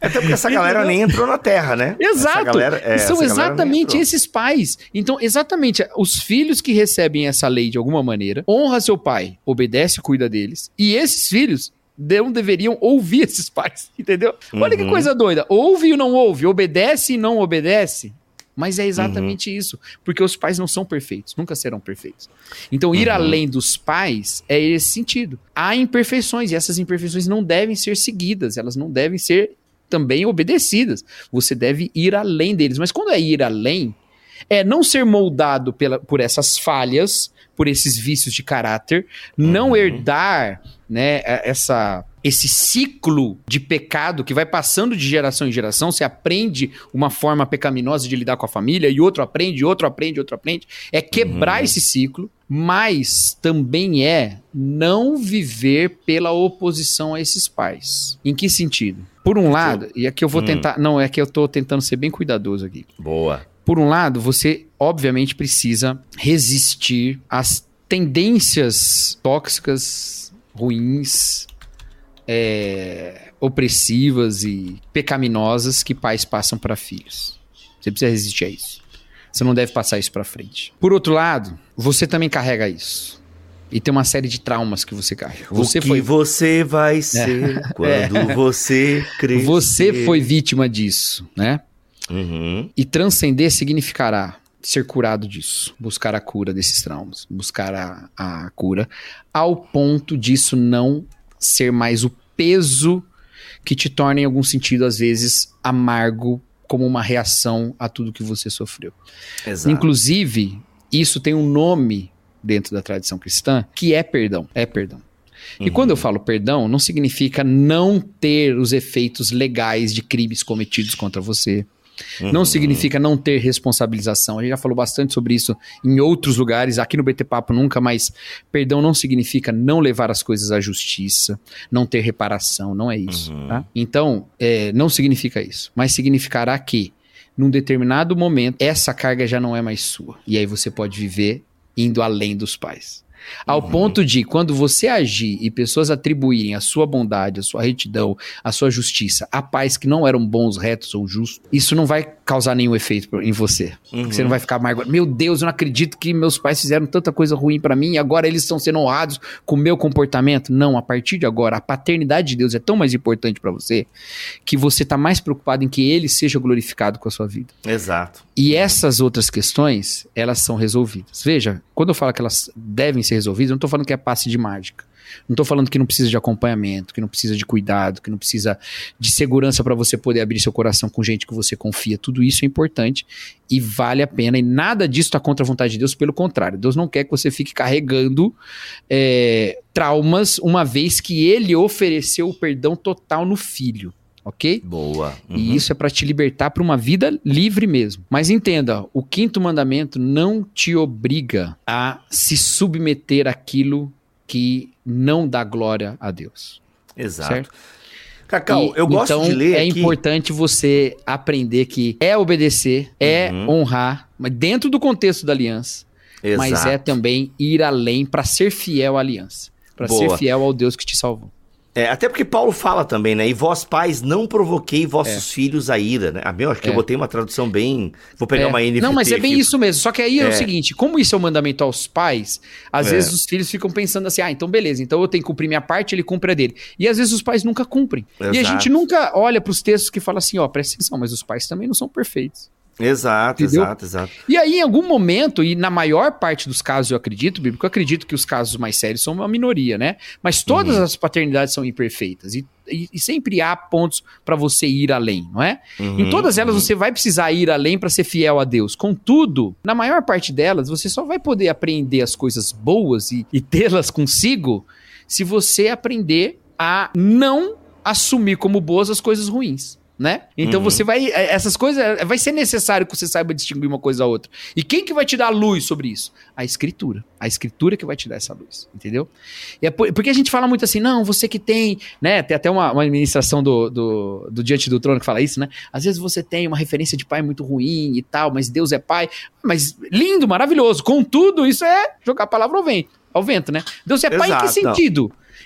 Até porque essa galera nem entrou na terra, né? Essa
Exato.
galera- é,
E São exatamente esses pais. Então, exatamente, os filhos que recebem essa lei de alguma maneira, honra seu pai, obedece e cuida deles. E esses filhos não deveriam ouvir esses pais, entendeu? Olha que
Uhum.
coisa doida. Ouve e não ouve, obedece e não obedece. Mas é exatamente
Uhum.
isso. Porque os pais não são perfeitos, nunca serão perfeitos. Então, ir
Uhum.
além dos pais é esse sentido. Há imperfeições e essas imperfeições não devem ser seguidas, elas não devem ser também obedecidas. Você deve ir além deles. Mas quando é ir além, é não ser moldado pela, por essas falhas, por esses vícios de caráter, não
Uhum.
herdar né, é- essa, esse ciclo de pecado que vai passando de geração em geração. Você aprende uma forma pecaminosa de lidar com a família, e outro aprende, outro aprende, outro aprende. É quebrar
Uhum.
esse ciclo, mas também é não viver pela oposição a esses pais. Em que sentido? Por um lado, e aqui eu vou
Hum.
tentar. Não, é que eu tô tentando ser bem cuidadoso aqui.
Boa.
Por um lado, você obviamente precisa resistir às tendências tóxicas, ruins, é, opressivas e pecaminosas que pais passam para filhos. Você precisa resistir a isso. Você não deve passar isso para frente. Por outro lado, você também carrega isso. E tem uma série de traumas que você carrega. Você
o que
foi,
você vai ser quando você crescer.
você foi vítima disso, né?
Uhum.
E transcender significará ser curado disso, buscar a cura desses traumas, buscar a, a cura, ao ponto disso não ser mais o peso que te torna, em algum sentido, às vezes, amargo como uma reação a tudo que você sofreu.
Exato.
Inclusive, isso tem um nome dentro da tradição cristã que é perdão. É perdão. E quando eu falo perdão, não significa não ter os efeitos legais de crimes cometidos contra você. Não
Uhum.
significa não ter responsabilização. A gente já falou bastante sobre isso em outros lugares, aqui no BT Papo nunca, mas perdão não significa não levar as coisas à justiça, não ter reparação, não é isso.
Uhum.
tá? Então, é, não significa isso, mas significará que, num determinado momento, essa carga já não é mais sua. E aí você pode viver indo além dos pais. Ao
Uhum.
ponto de, quando você agir e pessoas atribuírem a sua bondade, a sua retidão, a sua justiça a pais que não eram bons, retos ou justos, isso não vai causar nenhum efeito em você.
Uhum.
Você não vai ficar amargurado. Meu Deus, eu não acredito que meus pais fizeram tanta coisa ruim pra mim e agora eles estão sendo honrados com o meu comportamento. Não, a partir de agora, a paternidade de Deus é tão mais importante pra você que você tá mais preocupado em que ele seja glorificado com a sua vida.
Exato.
E essas outras questões, elas são resolvidas. Veja, quando eu falo que elas devem ser resolvidas, eu não estou falando que é passe de mágica. Não estou falando que não precisa de acompanhamento, que não precisa de cuidado, que não precisa de segurança para você poder abrir seu coração com gente que você confia. Tudo isso é importante e vale a pena. E nada disso está contra a vontade de Deus, pelo contrário. Deus não quer que você fique carregando é, traumas, uma vez que Ele ofereceu o perdão total no filho. Ok?
Boa. Uhum.
E isso é para te libertar para uma vida livre mesmo. Mas entenda, o quinto mandamento não te obriga a se submeter àquilo que não dá glória a Deus.
Exato.
Certo?
Cacau,
E,
eu gosto
então,
de ler
é
aqui.
importante você aprender que é obedecer, é
Uhum.
honrar, mas dentro do contexto da aliança, mas
Exato.
é também ir além para ser fiel à aliança, para ser fiel ao Deus que te salvou.
É, até porque Paulo fala também, né? E vós, pais, não provoquei vossos filhos a ira, né? Ah, meu, acho que
É.
eu botei uma tradução bem. Vou pegar
É.
uma NFT.
Não, mas é bem
aqui.
isso mesmo. Só que aí é,
É.
o seguinte: como isso é um mandamento aos pais, às
É.
vezes os filhos ficam pensando assim: ah, então beleza, então eu tenho que cumprir minha parte, ele cumpre a dele. E às vezes os pais nunca cumprem. E a
Exato.
gente nunca olha para os textos que falam assim: ó, presta atenção, mas os pais também não são perfeitos.
Exato,
Entendeu?
exato, exato.
E aí, em algum momento, e na maior parte dos casos eu acredito, Bíblico, eu acredito que os casos mais sérios são uma minoria, né? Mas todas as paternidades são imperfeitas. E, e- e sempre há pontos para você ir além, não é?
Uhum,
Em todas elas você vai precisar ir além para ser fiel a Deus. Contudo, na maior parte delas, você só vai poder aprender as coisas boas e, e tê-las consigo se você aprender a não assumir como boas as coisas ruins. Né? Então
Uhum.
você vai. é, Essas coisas. é, Vai ser necessário que você saiba distinguir uma coisa da outra. E quem que vai te dar luz sobre isso? A escritura. A escritura que vai te dar essa luz. Entendeu? E é por- porque a gente fala muito assim, não, você que tem, né? Tem até uma, uma administração do, do, do Diante do Trono que fala isso, né? Às vezes você tem uma referência de pai muito ruim e tal, mas Deus é pai. Mas lindo, maravilhoso. Contudo, isso é jogar a palavra ao vento, ao vento né? Deus é pai em que
Exato, não.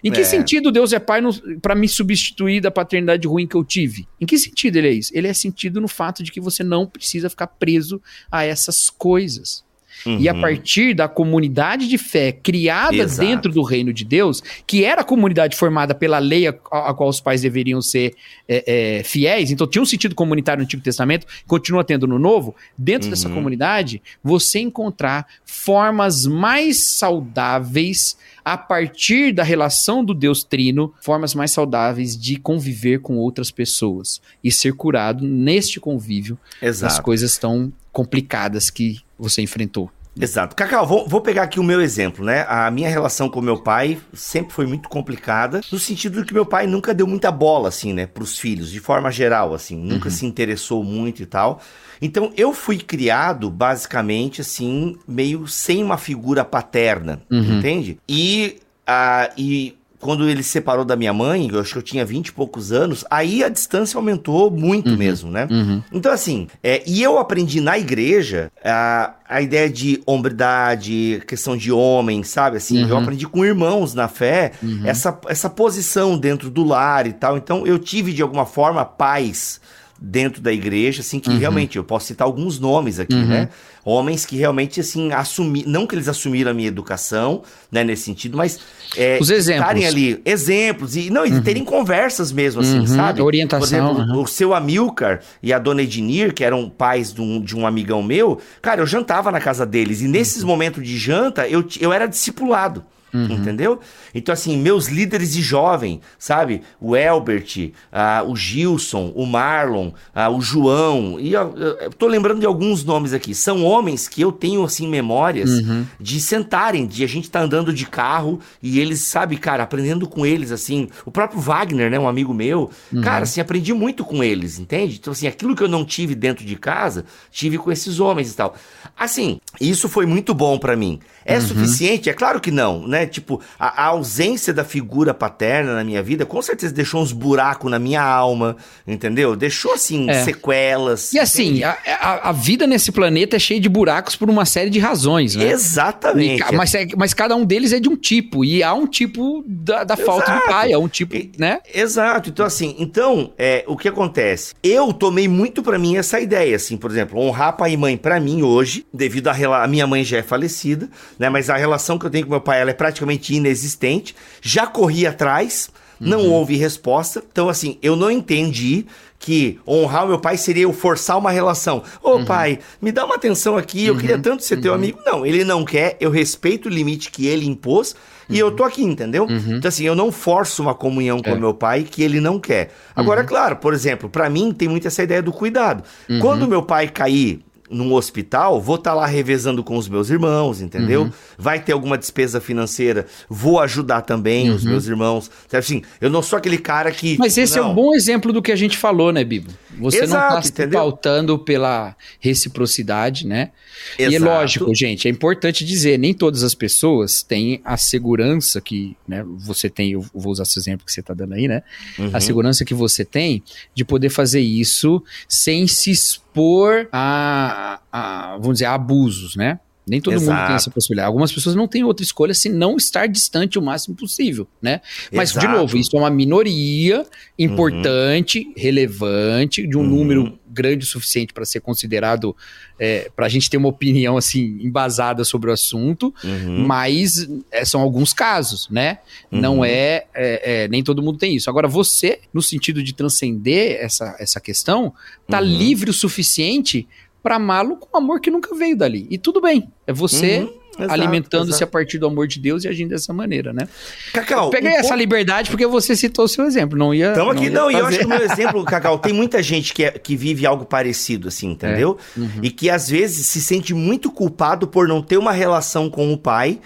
Em que
É.
sentido Deus é pai para me substituir da paternidade ruim que eu tive? Em que sentido ele é isso? Ele é sentido no fato de que você não precisa ficar preso a essas coisas. E a
Uhum.
partir da comunidade de fé criada
Exato.
dentro do reino de Deus, que era a comunidade formada pela lei a, a qual os pais deveriam ser é, é, fiéis, então tinha um sentido comunitário no Antigo Testamento, continua tendo no Novo, dentro dessa
Uhum.
comunidade, você encontrar formas mais saudáveis a partir da relação do Deus Trino, formas mais saudáveis de conviver com outras pessoas e ser curado neste convívio das
Exato.
coisas tão complicadas que você enfrentou.
Exato. Cacau, vou, vou pegar aqui o meu exemplo, né? A minha relação com meu pai sempre foi muito complicada, no sentido de que meu pai nunca deu muita bola, assim, né, pros filhos, de forma geral, assim, nunca se interessou muito e tal. Então, eu fui criado, basicamente, assim, meio sem uma figura paterna,
Uhum.
entende? E, ah, e quando ele se separou da minha mãe, eu acho que eu tinha 20 e poucos anos, aí a distância aumentou muito mesmo, né?
Uhum.
Então, assim, é, e eu aprendi na igreja a, a ideia de hombridade, questão de homem, sabe? Assim, eu
Uhum.
aprendi com irmãos na fé essa, essa posição dentro do lar e tal. Então, eu tive, de alguma forma, pais dentro da igreja, assim, que realmente, eu posso citar alguns nomes aqui,
Uhum.
né? Homens que realmente, assim, assumiram, não que eles assumiram a minha educação, né, nesse sentido, mas é,
Os exemplos.
estarem ali, exemplos, e não, e terem conversas mesmo, assim,
Uhum,
sabe?
orientação,
Por exemplo,
uhum.
o seu Amilcar e a dona Ednir, que eram pais de um, de um amigão meu, cara, eu jantava na casa deles. E nesses
Uhum.
momentos de janta, eu, eu era discipulado. Uhum. Entendeu? Então, assim, meus líderes de jovem, sabe? O Elbert, ah, o Gilson, o Marlon, ah, o João, e eu, eu tô lembrando de alguns nomes aqui. São homens que eu tenho, assim, memórias uhum. de sentarem, de a gente tá andando de carro e eles, sabe, cara, aprendendo com eles, assim. O próprio Wagner, né? Um amigo meu. Uhum. Cara, assim, aprendi muito com eles, entende? Então, assim, aquilo que eu não tive dentro de casa, tive com esses homens e tal. Assim, isso foi muito bom para mim. É uhum. suficiente? É claro que não, né? Tipo, a, a, ausência da figura paterna na minha vida com certeza deixou uns buracos na minha alma, entendeu? Deixou, assim, é. sequelas.
E assim, a, a, a, vida nesse planeta é cheia de buracos por uma série de razões, né?
Exatamente.
E, mas, é, mas cada um deles é de um tipo, e há um tipo da, da falta do pai, é um tipo, e, né?
Exato. Então, assim, então, é, o que acontece? Eu tomei muito para mim essa ideia, assim, por exemplo, honrar pai e mãe para mim hoje, devido a minha mãe já é falecida, né? Mas a relação que eu tenho com meu pai ela é praticamente inexistente. Já corri atrás, não uhum. houve resposta. Então, assim, eu não entendi que honrar o meu pai seria eu forçar uma relação. Ô uhum. pai, me dá uma atenção aqui, eu uhum. queria tanto ser teu uhum. amigo. Não, ele não quer, eu respeito o limite que ele impôs e eu tô aqui, entendeu? Uhum. Então, assim, eu não forço uma comunhão com é. meu pai que ele não quer. Agora, uhum. claro, por exemplo, para mim tem muito essa ideia do cuidado. Uhum. Quando meu pai cair num hospital, vou estar tá lá revezando com os meus irmãos, entendeu? Uhum. Vai ter alguma despesa financeira, vou ajudar também uhum. os meus irmãos. Assim, eu não sou aquele cara que.
Mas esse não. é um bom exemplo do que a gente falou, né, Bibo? Você Exato, não está se pautando pela reciprocidade, né? Exato. E é lógico, gente, é importante dizer, nem todas as pessoas têm a segurança que, né, você tem, eu vou usar esse exemplo que você está dando aí, né? Uhum. A segurança que você tem de poder fazer isso sem se expor a, a vamos dizer, a abusos, né? Nem todo Exato. mundo tem essa possibilidade. Algumas pessoas não têm outra escolha senão estar distante o máximo possível, né? Mas, Exato. de novo, isso é uma minoria importante, uhum. relevante, de um uhum. número grande o suficiente para ser considerado, é, para a gente ter uma opinião, assim, embasada sobre o assunto, uhum. mas é, são alguns casos, né? Não é, é, é, nem todo mundo tem isso. Agora, você, no sentido de transcender essa, essa questão, tá uhum. livre o suficiente para amá-lo com amor que nunca veio dali. E tudo bem, é você uhum. alimentando-se a partir do amor de Deus e agindo dessa maneira, né?
Cacau.
Eu peguei essa ponto... liberdade porque você citou o seu exemplo, não ia.
Estamos aqui, não, e eu acho que o meu exemplo, Cacau, tem muita gente que, é, que vive algo parecido, assim, entendeu? É. Uhum. E que às vezes se sente muito culpado por não ter uma relação com o pai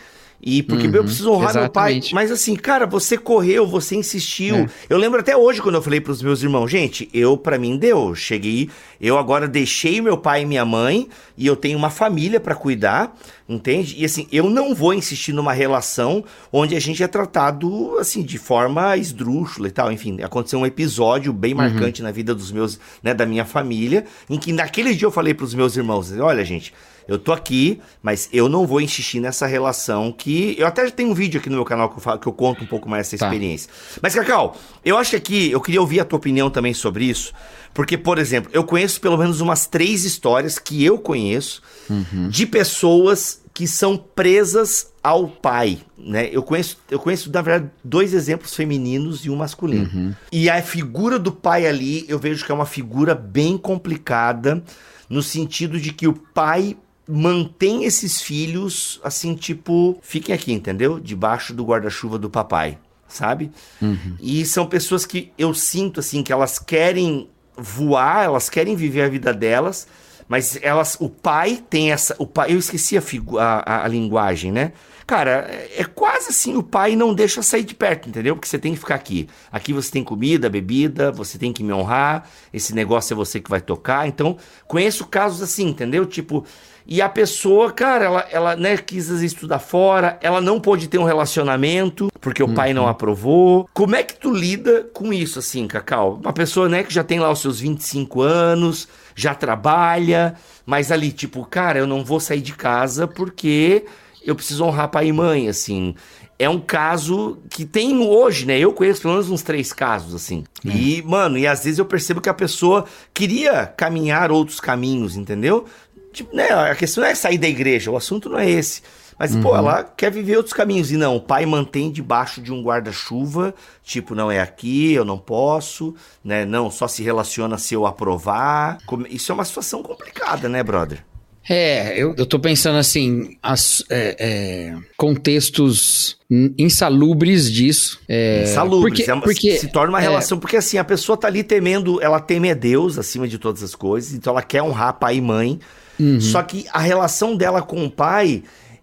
e porque uhum, eu preciso honrar exatamente. meu pai. Mas assim, cara, você correu, você insistiu. É. Eu lembro até hoje quando eu falei pros meus irmãos, gente, eu para mim deu. Cheguei, eu agora deixei meu pai e minha mãe e eu tenho uma família para cuidar, entende? E assim, eu não vou insistir numa relação onde a gente é tratado assim de forma esdrúxula e tal. Enfim, aconteceu um episódio bem uhum. marcante na vida dos meus, né, da minha família, em que naquele dia eu falei pros meus irmãos, olha, gente, eu tô aqui, mas eu não vou insistir nessa relação que. Eu até tenho um vídeo aqui no meu canal que eu, falo, que eu conto um pouco mais essa tá. experiência. Mas, Cacau, eu acho que aqui eu queria ouvir a tua opinião também sobre isso. Porque, por exemplo, eu conheço pelo menos umas três histórias que eu conheço uhum. de pessoas que são presas ao pai, né? Eu conheço, eu conheço na verdade dois exemplos femininos e um masculino. Uhum. E a figura do pai ali, eu vejo que é uma figura bem complicada no sentido de que o pai mantém esses filhos assim, tipo, fiquem aqui, entendeu? Debaixo do guarda-chuva do papai, sabe? Uhum. E são pessoas que eu sinto assim que elas querem voar, elas querem viver a vida delas, mas elas, o pai tem essa, o pai, eu esqueci a, a, a linguagem, né? Cara, é, é quase assim, o pai não deixa sair de perto, entendeu? Porque você tem que ficar aqui. Aqui você tem comida, bebida, você tem que me honrar, esse negócio é você que vai tocar. Então, conheço casos assim, entendeu? Tipo, e a pessoa, cara, ela, ela né, quis estudar fora, ela não pôde ter um relacionamento, porque o uhum. pai não uhum. aprovou. Como é que tu lida com isso, assim, Cacau? Uma pessoa, né, que já tem lá os seus 25 anos, já trabalha, mas ali, tipo, cara, eu não vou sair de casa porque eu preciso honrar pai e mãe, assim. É um caso que tem hoje, né? Eu conheço pelo menos uns três casos, assim. É. E, mano, e às vezes eu percebo que a pessoa queria caminhar outros caminhos, entendeu? Tipo, né, a questão não é sair da igreja, o assunto não é esse. Mas, uhum. pô, ela quer viver outros caminhos. E não, o pai mantém debaixo de um guarda-chuva, tipo, não é aqui, eu não posso, né? Não, só se relaciona se eu aprovar. Isso é uma situação complicada, né, brother?
É, eu, eu tô pensando assim, as, é, é, contextos insalubres disso. É,
Insalubres,
porque,
é
porque
se torna uma
é,
relação, porque assim, a pessoa tá ali temendo, ela teme a Deus acima de todas as coisas, então ela quer honrar pai e mãe,
uhum.
só que a relação dela com o pai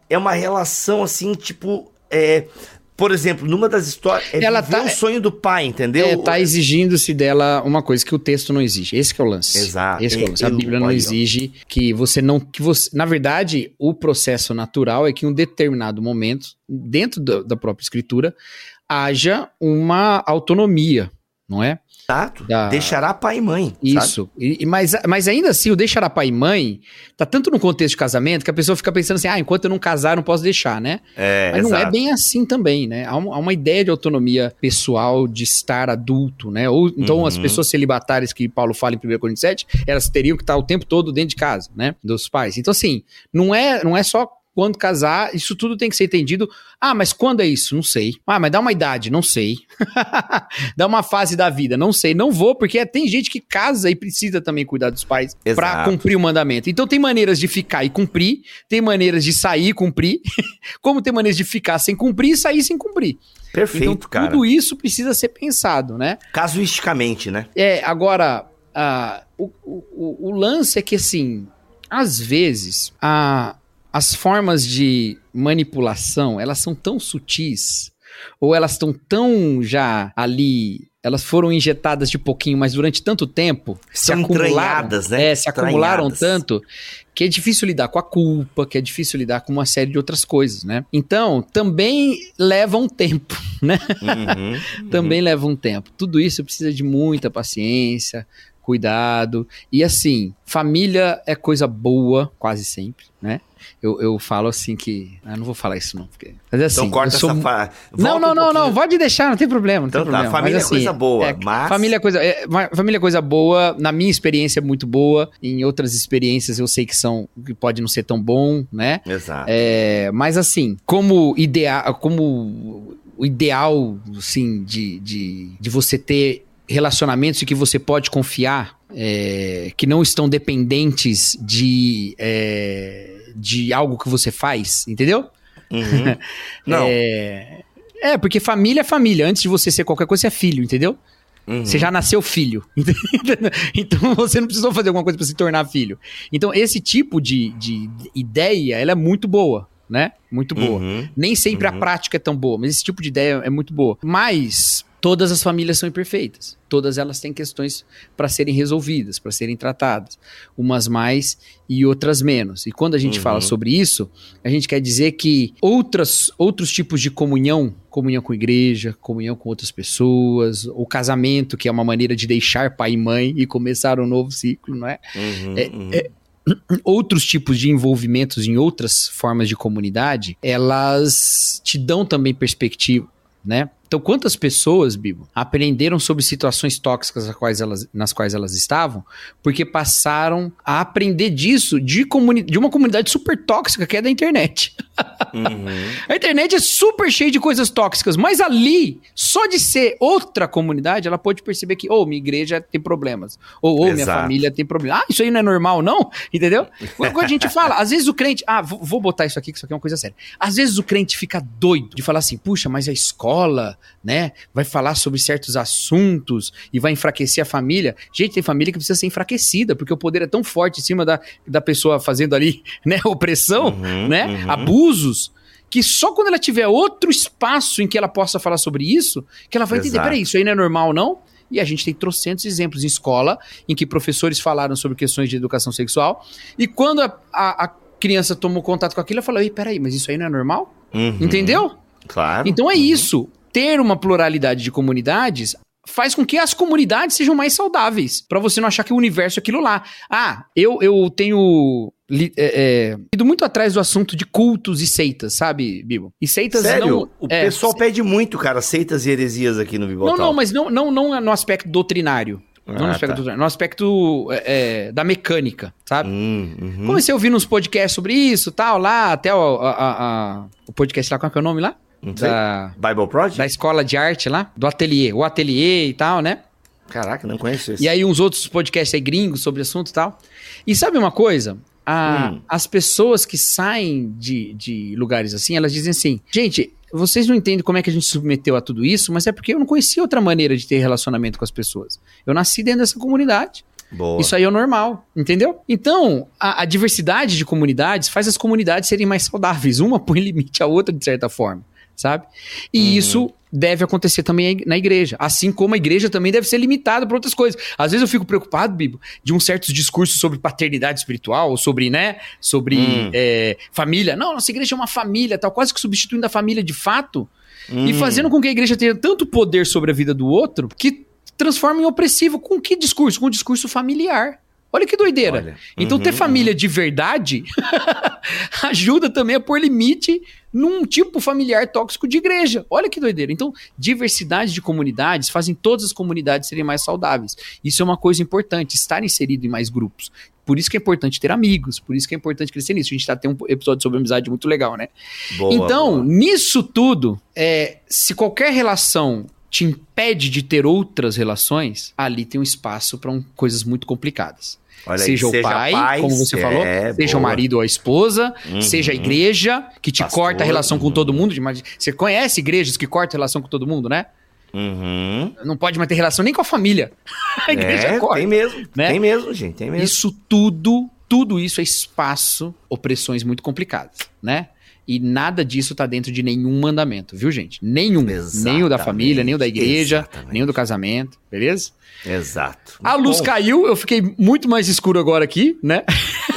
é uma relação assim, tipo, é, por exemplo, numa das histórias, é
Ela tá-
o sonho do pai, entendeu?
É, tá exigindo-se dela uma coisa que o texto não exige. Esse que é o lance.
Exato.
Esse que é o lance. A Bíblia não exige que você não. que você Na verdade, o processo natural é que em um determinado momento, dentro da, da própria escritura, haja uma autonomia, não é?
Exato.
Da-
Deixará pai e mãe.
Isso. E, mas, mas ainda assim, o deixar pai e mãe tá tanto no contexto de casamento que a pessoa fica pensando assim: ah, enquanto eu não casar, eu não posso deixar, né?
É,
Mas não é
exato.
bem assim também, né? Há, um- há uma ideia de autonomia pessoal, de estar adulto, né? Ou então
Uhum.
as pessoas celibatárias que Paulo fala em 1 Coríntios 7, elas teriam que estar o tempo todo dentro de casa, né? Dos pais. Então, assim, não é, não é só quando casar, isso tudo tem que ser entendido. Ah, mas quando é isso? Não sei. Ah, mas dá uma idade? Não sei. dá uma fase da vida? Não sei. Não vou, porque tem gente que casa e precisa também cuidar dos pais pra
Exato.
cumprir o mandamento. Então tem maneiras de ficar e cumprir, tem maneiras de sair e cumprir, como tem maneiras de ficar sem cumprir e sair sem cumprir.
Perfeito,
então
cara.
tudo isso precisa ser pensado, né?
Casuisticamente, né?
É, agora, ah, o, o, o lance é que, assim, às vezes, a, as formas de manipulação, elas são tão sutis, ou elas estão tão já ali, elas foram injetadas de pouquinho, mas durante tanto tempo,
São entranhadas, né?
É, se acumularam tanto que é difícil lidar com a culpa, que é difícil lidar com uma série de outras coisas, né? Então, também leva um tempo, né?
Uhum.
também leva um tempo. Tudo isso precisa de muita paciência, cuidado. E assim, família é coisa boa, quase sempre, né? Eu, eu falo assim que. Ah, não vou falar isso, não. Porque... Mas assim.
Então corta
sou
essa fa...
Não, não,
um
não, não. Pode deixar, não tem problema. Não
Então
tem
tá,
problema.
família
Mas,
é
assim,
coisa boa, mas-
Família é coisa, é, família é coisa boa. Na minha experiência é muito boa. Em outras experiências eu sei que são. que pode não ser tão bom, né?
Exato.
É, mas assim, como ideal, como o ideal, assim, de, de, de você ter relacionamentos em que você pode confiar, é, que não estão dependentes de, é, de algo que você faz, entendeu?
Uhum. Não.
É, é, porque família é família. Antes de você ser qualquer coisa, você é filho, entendeu?
Uhum.
Você já nasceu filho. então você não precisou fazer alguma coisa para se tornar filho. Então esse tipo de, de ideia, ela é muito boa, né? Muito boa.
Uhum.
Nem sempre a
Uhum.
prática é tão boa, mas esse tipo de ideia é muito boa. Mas todas as famílias são imperfeitas. Todas elas têm questões para serem resolvidas, para serem tratadas. Umas mais e outras menos. E quando a gente
Uhum.
fala sobre isso, a gente quer dizer que outras, outros tipos de comunhão, comunhão com igreja, comunhão com outras pessoas, o casamento, que é uma maneira de deixar pai e mãe e começar um novo ciclo, não é?
Uhum.
É-
Uhum.
outros tipos de envolvimentos em outras formas de comunidade, elas te dão também perspectiva, né? Então, quantas pessoas, Bibo, aprenderam sobre situações tóxicas nas quais elas, nas quais elas estavam, porque passaram a aprender disso de, comuni de uma comunidade super tóxica que é da internet.
Uhum.
A internet é super cheia de coisas tóxicas, mas ali, só de ser outra comunidade, ela pode perceber que, ou minha igreja tem problemas, ou, ou minha família tem problemas. Ah, isso aí não é normal, não? Entendeu? Quando a gente fala, às vezes o crente, ah, vou, vou botar isso aqui, que isso aqui é uma coisa séria. Às vezes o crente fica doido de falar assim, puxa, mas a escola, né, vai falar sobre certos assuntos e vai enfraquecer a família. Gente, tem família que precisa ser enfraquecida, porque o poder é tão forte em cima da, da pessoa fazendo ali, né, opressão,
Uhum,
né,
uhum.
abusos, que só quando ela tiver outro espaço em que ela possa falar sobre isso, que ela vai entender,
Exato.
peraí, isso aí não é normal, não? E a gente tem trocentos exemplos em escola em que professores falaram sobre questões de educação sexual, e quando a, a- a criança tomou contato com aquilo, ela falou, ei, peraí, mas isso aí não é normal?
Uhum.
Entendeu?
Claro.
Então é
Uhum.
isso. Ter uma pluralidade de comunidades faz com que as comunidades sejam mais saudáveis. Pra você não achar que o universo é aquilo lá. Ah, eu, eu tenho li- é, é, ido muito atrás do assunto de cultos e seitas, sabe, Bibo? E seitas
Sério?
não.
o
é,
pessoal pede muito, cara, seitas e heresias aqui no
Não,
Bibotal.
não, mas não, não, não no aspecto doutrinário. não no
Ah,
aspecto
tá.
no aspecto é, é, da mecânica, sabe?
Hum, uhum.
Comecei a ouvir uns podcasts sobre isso tal, lá, até o, a- a- a- o podcast lá, qual que é o nome lá? Da,
Bible Project?
da escola de arte lá, do ateliê, o ateliê e tal, né?
Caraca, não conheço esse.
E aí uns outros podcasts aí gringos sobre assunto e tal. E sabe uma coisa? a-
Hum.
as pessoas que saem de, de lugares assim, elas dizem assim, gente, vocês não entendem como é que a gente se submeteu a tudo isso, mas é porque eu não conhecia outra maneira de ter relacionamento com as pessoas. Eu nasci dentro dessa comunidade.
Boa.
Isso aí é o normal, entendeu? Então, a, a diversidade de comunidades faz as comunidades serem mais saudáveis. Uma põe limite à outra, de certa forma, sabe? E
Uhum.
isso deve acontecer também na igreja. Assim como a igreja também deve ser limitada por outras coisas. Às vezes eu fico preocupado, Bibo, de um certos discursos sobre paternidade espiritual, sobre, né, sobre
Hum.
é, família. Não, nossa igreja é uma família, tal, quase que substituindo a família de fato e
Hum.
fazendo com que a igreja tenha tanto poder sobre a vida do outro que transforma em opressivo. Com que discurso? Com o discurso familiar. Olha que doideira.
Olha.
Então,
Uhum,
ter família de verdade ajuda também a pôr limite num tipo familiar tóxico de igreja. Olha que doideira. Então, diversidade de comunidades fazem todas as comunidades serem mais saudáveis. Isso é uma coisa importante, estar inserido em mais grupos. Por isso que é importante ter amigos, por isso que é importante crescer nisso. A gente tá tendo um episódio sobre amizade muito legal, né?
Boa,
então,
boa.
nisso tudo, é, se qualquer relação te impede de ter outras relações, ali tem um espaço para coisas muito complicadas.
Olha aí,
seja o pai, como você
é,
falou, seja o marido ou a esposa,
Uhum.
seja a igreja, que te
Pastor,
corta a relação com
uhum.
todo mundo. Você conhece igrejas que cortam a relação com todo mundo, né?
Uhum.
Não pode mais ter relação nem com a família. A igreja
É,
corta.
tem mesmo.
né?
Tem mesmo, gente. Tem mesmo.
Isso tudo, tudo isso é espaço, opressões muito complicadas, né? E nada disso tá dentro de nenhum mandamento, viu, gente? Nenhum. Nem o da família, nem o da igreja,
Exatamente.
nem o do casamento, beleza?
Exato.
A luz
Bom,
caiu, eu fiquei muito mais escuro agora aqui, né?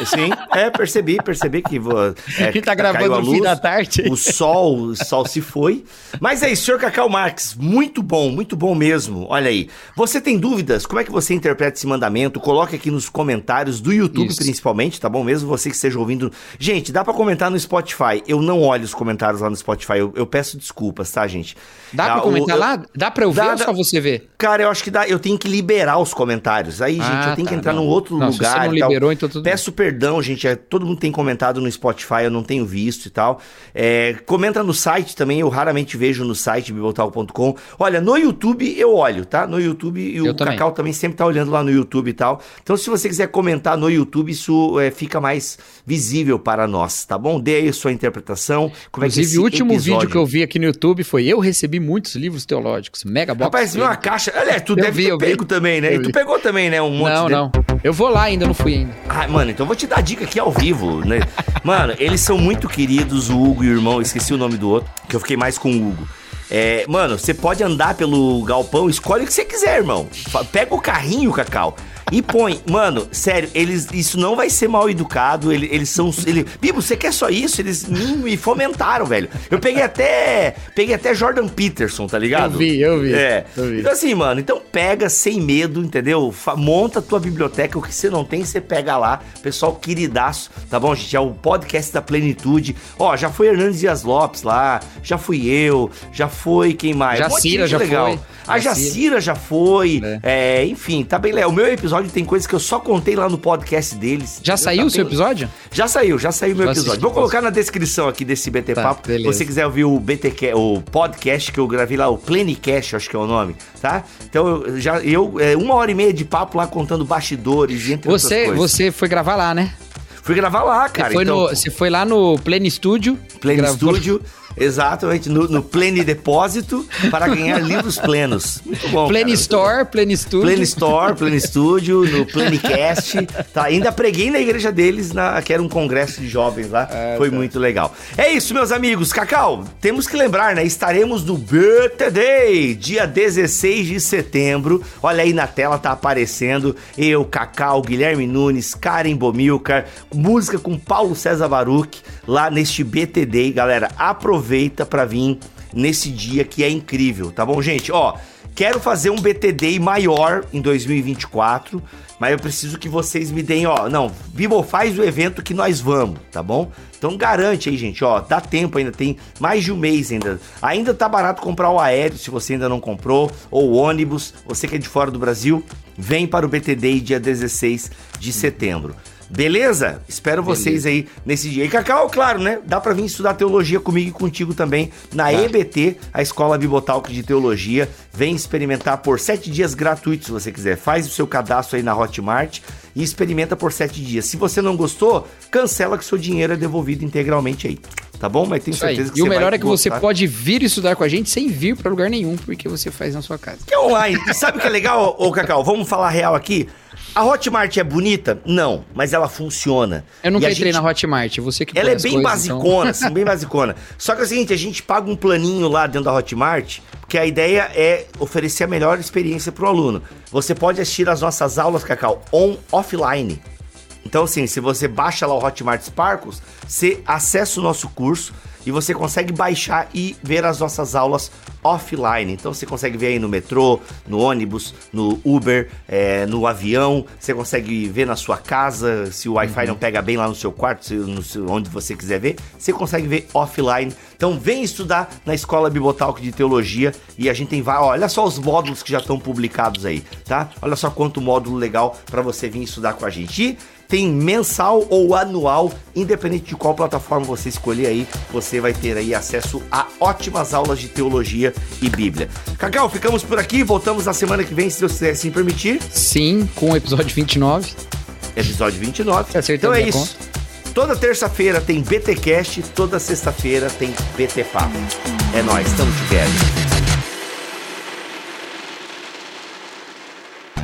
Sim, é, percebi, percebi que vou, é,
a gente tá
a
gravando no fim da tarde.
O sol, o sol se foi. Mas é isso, senhor Cacau Marques, muito bom, muito bom mesmo. Olha aí. Você tem dúvidas? Como é que você interpreta esse mandamento? Coloque aqui nos comentários do YouTube,
Isso.
principalmente, tá bom? Mesmo você que esteja ouvindo. Gente, dá pra comentar no Spotify. Eu não olho os comentários lá no Spotify. Eu, eu peço desculpas, tá, gente?
Dá
Ah,
pra
o-
comentar
eu-
lá? Dá pra eu ver
Dá,
ou só você ver?
Cara, eu acho que dá. Eu tenho que liberar os comentários. Aí, gente,
Ah,
eu tenho que
tá,
entrar
não.
num outro
Não, se
lugar.
você não
e tal.
liberou, então tudo bem.
Peço perdão, gente. é, todo mundo tem comentado no Spotify, eu não tenho visto e tal. É, comenta no site também, eu raramente vejo no site bibotal.com. Olha, no YouTube eu olho, tá? No YouTube e o
também.
Cacau também sempre tá olhando lá no YouTube e tal. Então, se você quiser comentar no YouTube, isso é, fica mais visível para nós, tá bom? Dê aí a sua interpretação. Como é que
Inclusive,
esse
o último
episódio...
vídeo que eu vi aqui no YouTube foi eu recebi muitos livros teológicos. Mega box.
Rapaz, viu uma caixa. Olha, tu
Eu
deve
vi,
ter
eu vi.
pego também, né?
Eu
E tu
vi.
pegou também, né? Um monte
Não,
de...
não. Eu vou lá ainda, não fui ainda.
Ah, mano, então eu vou te dar dica aqui ao vivo, né? Mano, eles são muito queridos, o Hugo e o irmão, esqueci o nome do outro, que eu fiquei mais com o Hugo. É, mano, você pode andar pelo galpão, escolhe o que você quiser, irmão. Pega o carrinho, Cacau, e põe. Mano, sério, eles, isso não vai ser mal educado, ele- eles são. Ele, Bibo, você quer só isso? Eles me, me fomentaram, velho. Eu peguei até. Peguei até Jordan Peterson, tá ligado?
Eu vi, eu vi,
É.
eu vi.
Então, assim, mano, então pega sem medo, entendeu? Monta a tua biblioteca, o que você não tem, você pega lá. Pessoal queridaço, tá bom, gente? É o podcast da plenitude. Ó, já foi Hernandes Dias Lopes lá, já fui eu, já foi quem mais? Um
Jacira
gente
já
legal.
foi.
A
Jacira.
Jacira já foi. É. enfim, tá bem legal. O meu episódio tem coisas que eu só contei lá no podcast deles.
Já saiu
Tá
o seu episódio?
já saiu, já saiu meu
Já
episódio. Vou colocar na descrição aqui desse BT
Tá,
Papo. Se
beleza.
você quiser ouvir o BT, o podcast que eu gravei lá, o Plenicast, acho que é o nome, tá? Então eu já eu é, uma hora e meia de papo lá contando bastidores e entre
Você,
coisas.
você foi gravar lá, né?
Fui gravar lá, cara.
você, foi
então,
no, você foi lá no Pleno Studio.
Pleno
gravou-
Studio, exatamente, no, no Plene Depósito para ganhar livros plenos. Muito bom.
Pleno
cara.
Store, Pleno Studio.
Plane Store, Plane Studio, no Planecast. Tá, ainda preguei na igreja deles, na, que era um congresso de jovens lá.
Ah,
Foi
tá.
muito legal. É isso, meus amigos. Cacau, temos que lembrar, né? Estaremos no BTD, dia 16 de setembro. Olha aí na tela, tá aparecendo. Eu, Cacau, Guilherme Nunes, Karen Bomilcar, música com Paulo César Baruch, lá neste BTD. Galera, aproveita pra vir nesse dia que é incrível, tá bom, gente? Ó, Quero fazer um BTD maior em 2024, mas eu preciso que vocês me deem, ó, não, Bibo faz o evento que nós vamos, tá bom? Então garante aí, gente, ó, dá tempo ainda, tem mais de um mês ainda. Ainda tá barato comprar o aéreo se você ainda não comprou, ou ônibus, você que é de fora do Brasil, vem para o BTD dia 16 de setembro. Beleza? Espero vocês aí nesse dia. E Cacau, claro, né? Dá pra vir estudar teologia comigo e contigo também na
Tá.
EBT, a Escola Bibotalk de Teologia. Vem experimentar por sete dias gratuitos, se você quiser. Faz o seu cadastro aí na Hotmart e experimenta por sete dias. Se você não gostou, cancela que seu dinheiro é devolvido integralmente aí. Tá bom? Mas tenho certeza que
E o
você
melhor é que você
gostar.
pode vir estudar com a gente sem vir pra lugar nenhum, porque você faz na sua casa.
que é online. E sabe o que é legal, ô Cacau? Vamos falar real aqui. A Hotmart é bonita? Não, mas ela funciona.
Eu nunca
E
entrei
gente-
na Hotmart, você que
Ela é bem
coisas, então-
basicona, assim, bem basicona. Só que é o seguinte, a gente paga um planinho lá dentro da Hotmart, porque a ideia é oferecer a melhor experiência para o aluno. Você pode assistir as nossas aulas, Cacau, on offline. Então, assim, se você baixa lá o Hotmart Sparkles, você acessa o nosso curso e você consegue baixar e ver as nossas aulas offline. Então, você consegue ver aí no metrô, no ônibus, no Uber, é, no avião. Você consegue ver na sua casa, se o Wi-Fi não pega bem lá no seu quarto, se, no seu- onde você quiser ver. Você consegue ver offline. Então, vem estudar na Escola Bibotalk de Teologia e a gente tem... va- Olha só os módulos que já estão publicados aí, tá? Olha só quanto módulo legal para você vir estudar com a gente. E tem mensal ou anual, independente de qual plataforma você escolher aí, você vai ter aí acesso a ótimas aulas de teologia e Bíblia. Cacau, ficamos por aqui, voltamos na semana que vem, se Deus quiser assim permitir,
Sim, com o episódio 29.
episódio 29.
Acertamos
Então é isso. Toda terça-feira tem BTcast, toda sexta-feira tem BT Papo. É nóis, estamos together.